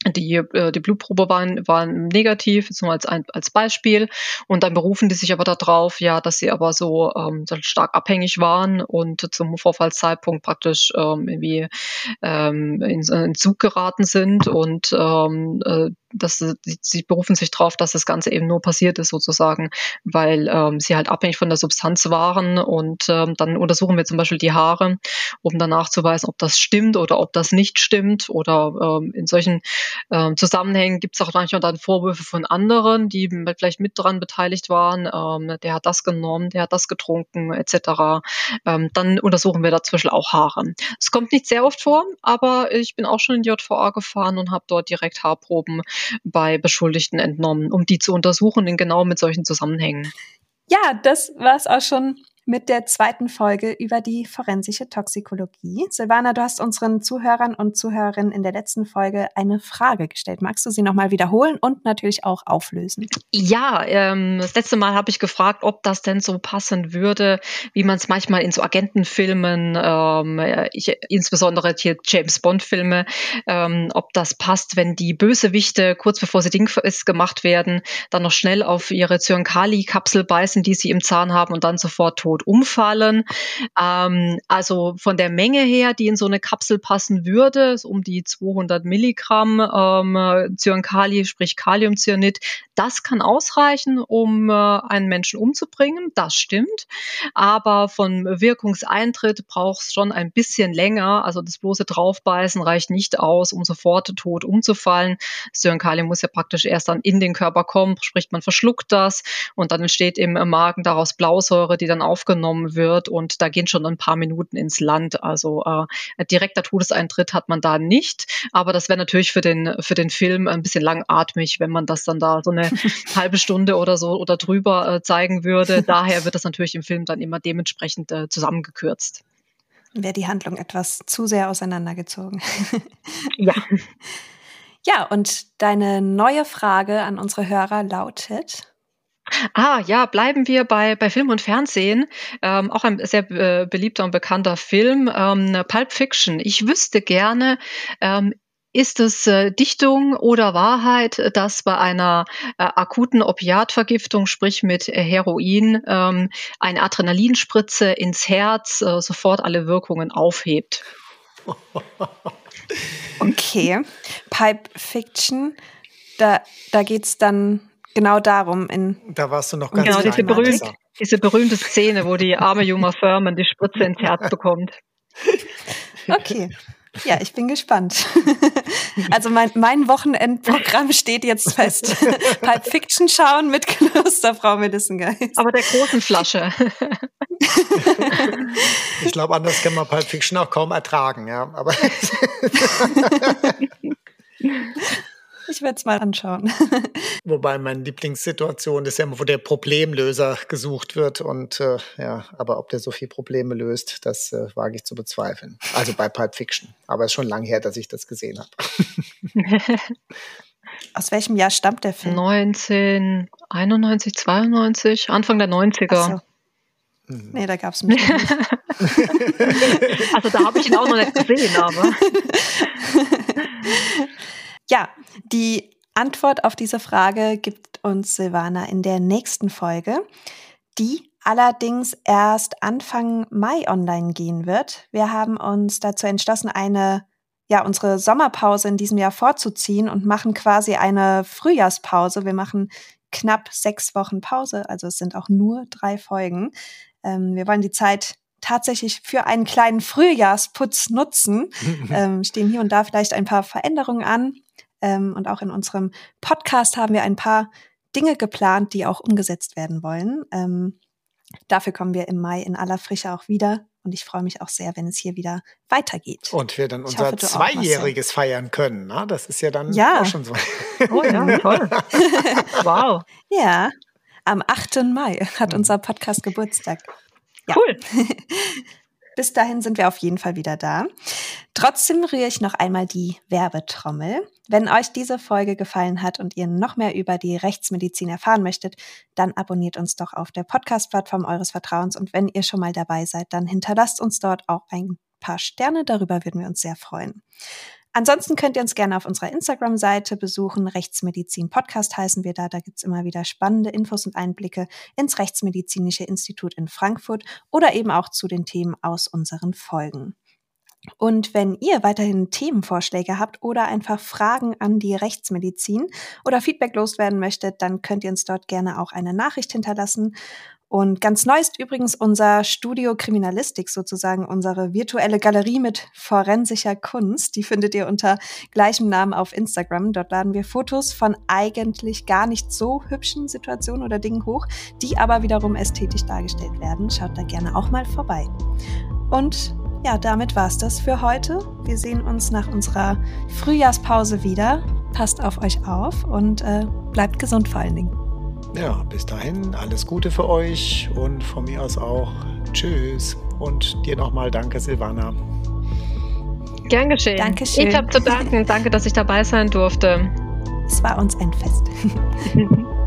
die, äh, die Blutprobe waren, waren negativ, jetzt nur als, ein, als Beispiel. Und dann berufen die sich aber darauf, ja, dass sie aber so ähm, stark abhängig waren und zum Vorfallszeitpunkt praktisch ähm, irgendwie ähm, in, in Zug geraten sind und ähm, äh, dass sie, sie berufen sich darauf, dass das Ganze eben nur passiert ist sozusagen, weil ähm, sie halt abhängig von der Substanz waren und ähm, dann untersuchen wir zum Beispiel die Haare, um danach zu weisen, ob das stimmt oder ob das nicht stimmt oder ähm, in solchen ähm, Zusammenhängen gibt es auch manchmal dann Vorwürfe von anderen, die vielleicht mit dran beteiligt waren, ähm, der hat das genommen, der hat das getrunken etc. Ähm, dann untersuchen wir dazwischen auch Haare. Es kommt nicht sehr oft vor, aber ich bin auch schon in die JVA gefahren und habe dort direkt Haarproben bei Beschuldigten entnommen, um die zu untersuchen in genau mit solchen Zusammenhängen. Ja, das war es auch schon mit der zweiten Folge über die forensische Toxikologie. Silvana, du hast unseren Zuhörern und Zuhörerinnen in der letzten Folge eine Frage gestellt. Magst du sie nochmal wiederholen und natürlich auch auflösen? Ja, ähm, das letzte Mal habe ich gefragt, ob das denn so passen würde, wie man es manchmal in so Agentenfilmen, ähm, ich, insbesondere hier James Bond-Filme, ähm, ob das passt, wenn die Bösewichte kurz bevor sie dingfest gemacht werden, dann noch schnell auf ihre Zyankali-Kapsel beißen, die sie im Zahn haben und dann sofort tot tot umfallen. Ähm, also von der Menge her, die in so eine Kapsel passen würde, um die 200 Milligramm ähm, Zyankali, sprich Kaliumcyanid, das kann ausreichen, um äh, einen Menschen umzubringen. Das stimmt. Aber von Wirkungseintritt braucht es schon ein bisschen länger. Also das bloße Draufbeißen reicht nicht aus, um sofort tot umzufallen. Zyankali muss ja praktisch erst dann in den Körper kommen, sprich man verschluckt das und dann entsteht im Magen daraus Blausäure, die dann auf aufgenommen wird und da gehen schon ein paar Minuten ins Land. Also äh, direkter Todeseintritt hat man da nicht, aber das wäre natürlich für den für den Film ein bisschen langatmig, wenn man das dann da so eine halbe Stunde oder so oder drüber äh, zeigen würde. Daher wird das natürlich im Film dann immer dementsprechend äh, zusammengekürzt. Wäre die Handlung etwas zu sehr auseinandergezogen. ja. Ja, und deine neue Frage an unsere Hörer lautet, Ah, ja, bleiben wir bei, bei Film und Fernsehen. Ähm, auch ein sehr äh, beliebter und bekannter Film, ähm, Pulp Fiction. Ich wüsste gerne, ähm, ist es äh, Dichtung oder Wahrheit, dass bei einer äh, akuten Opiatvergiftung, sprich mit Heroin, ähm, eine Adrenalinspritze ins Herz äh, sofort alle Wirkungen aufhebt? Okay, Pipe Fiction, da, da geht es dann genau darum. In da warst du noch ganz Genau, diese, berühmt, diese berühmte Szene, wo die arme Juma Furman die Spritze ins Herz bekommt. Okay. Ja, ich bin gespannt. Also mein, mein Wochenendprogramm steht jetzt fest. Pulp Fiction schauen mit Klosterfrau Melissengeist. Aber der großen Flasche. Ich glaube, anders kann man Pulp Fiction auch kaum ertragen, ja. Aber Ich werde es mal anschauen. Wobei meine Lieblingssituation ist ja immer, wo der Problemlöser gesucht wird. Und äh, ja, aber ob der so viel Probleme löst, das äh, wage ich zu bezweifeln. Also bei Pulp Fiction. Aber es ist schon lange her, dass ich das gesehen habe. Aus welchem Jahr stammt der Film? 1991, 92, Anfang der 90er. So. Hm. Nee, da gab es mich nicht. also da habe ich ihn auch noch nicht gesehen, aber. Ja, die Antwort auf diese Frage gibt uns Silvana in der nächsten Folge, die allerdings erst Anfang Mai online gehen wird. Wir haben uns dazu entschlossen, eine ja, unsere Sommerpause in diesem Jahr vorzuziehen und machen quasi eine Frühjahrspause. Wir machen knapp sechs Wochen Pause, also es sind auch nur drei Folgen. Ähm, wir wollen die Zeit tatsächlich für einen kleinen Frühjahrsputz nutzen. ähm, stehen hier und da vielleicht ein paar Veränderungen an. Ähm, und auch in unserem Podcast haben wir ein paar Dinge geplant, die auch umgesetzt werden wollen. Ähm, dafür kommen wir im Mai in aller Frische auch wieder. Und ich freue mich auch sehr, wenn es hier wieder weitergeht. Und wir dann unser hoffe, Zweijähriges feiern können. Na? Das ist ja dann ja. auch schon so. Oh ja, toll. wow. Ja, am 8. Mai hat hm. unser Podcast Geburtstag. Ja. Cool. Bis dahin sind wir auf jeden Fall wieder da. Trotzdem rühre ich noch einmal die Werbetrommel. Wenn euch diese Folge gefallen hat und ihr noch mehr über die Rechtsmedizin erfahren möchtet, dann abonniert uns doch auf der Podcast-Plattform eures Vertrauens und wenn ihr schon mal dabei seid, dann hinterlasst uns dort auch ein paar Sterne. Darüber würden wir uns sehr freuen. Ansonsten könnt ihr uns gerne auf unserer Instagram-Seite besuchen. Rechtsmedizin Podcast heißen wir da. Da gibt's immer wieder spannende Infos und Einblicke ins Rechtsmedizinische Institut in Frankfurt oder eben auch zu den Themen aus unseren Folgen. Und wenn ihr weiterhin Themenvorschläge habt oder einfach Fragen an die Rechtsmedizin oder Feedback loswerden möchtet, dann könnt ihr uns dort gerne auch eine Nachricht hinterlassen. Und ganz neu ist übrigens unser Studio Kriminalistik sozusagen, unsere virtuelle Galerie mit forensischer Kunst. Die findet ihr unter gleichem Namen auf Instagram. Dort laden wir Fotos von eigentlich gar nicht so hübschen Situationen oder Dingen hoch, die aber wiederum ästhetisch dargestellt werden. Schaut da gerne auch mal vorbei. Und ja, damit war's das für heute. Wir sehen uns nach unserer Frühjahrspause wieder. Passt auf euch auf und äh, bleibt gesund vor allen Dingen. Ja, bis dahin alles Gute für euch und von mir aus auch Tschüss und dir nochmal danke, Silvana. Gern geschehen. Dankeschön. Ich habe zu danken. Danke, dass ich dabei sein durfte. Es war uns ein Fest.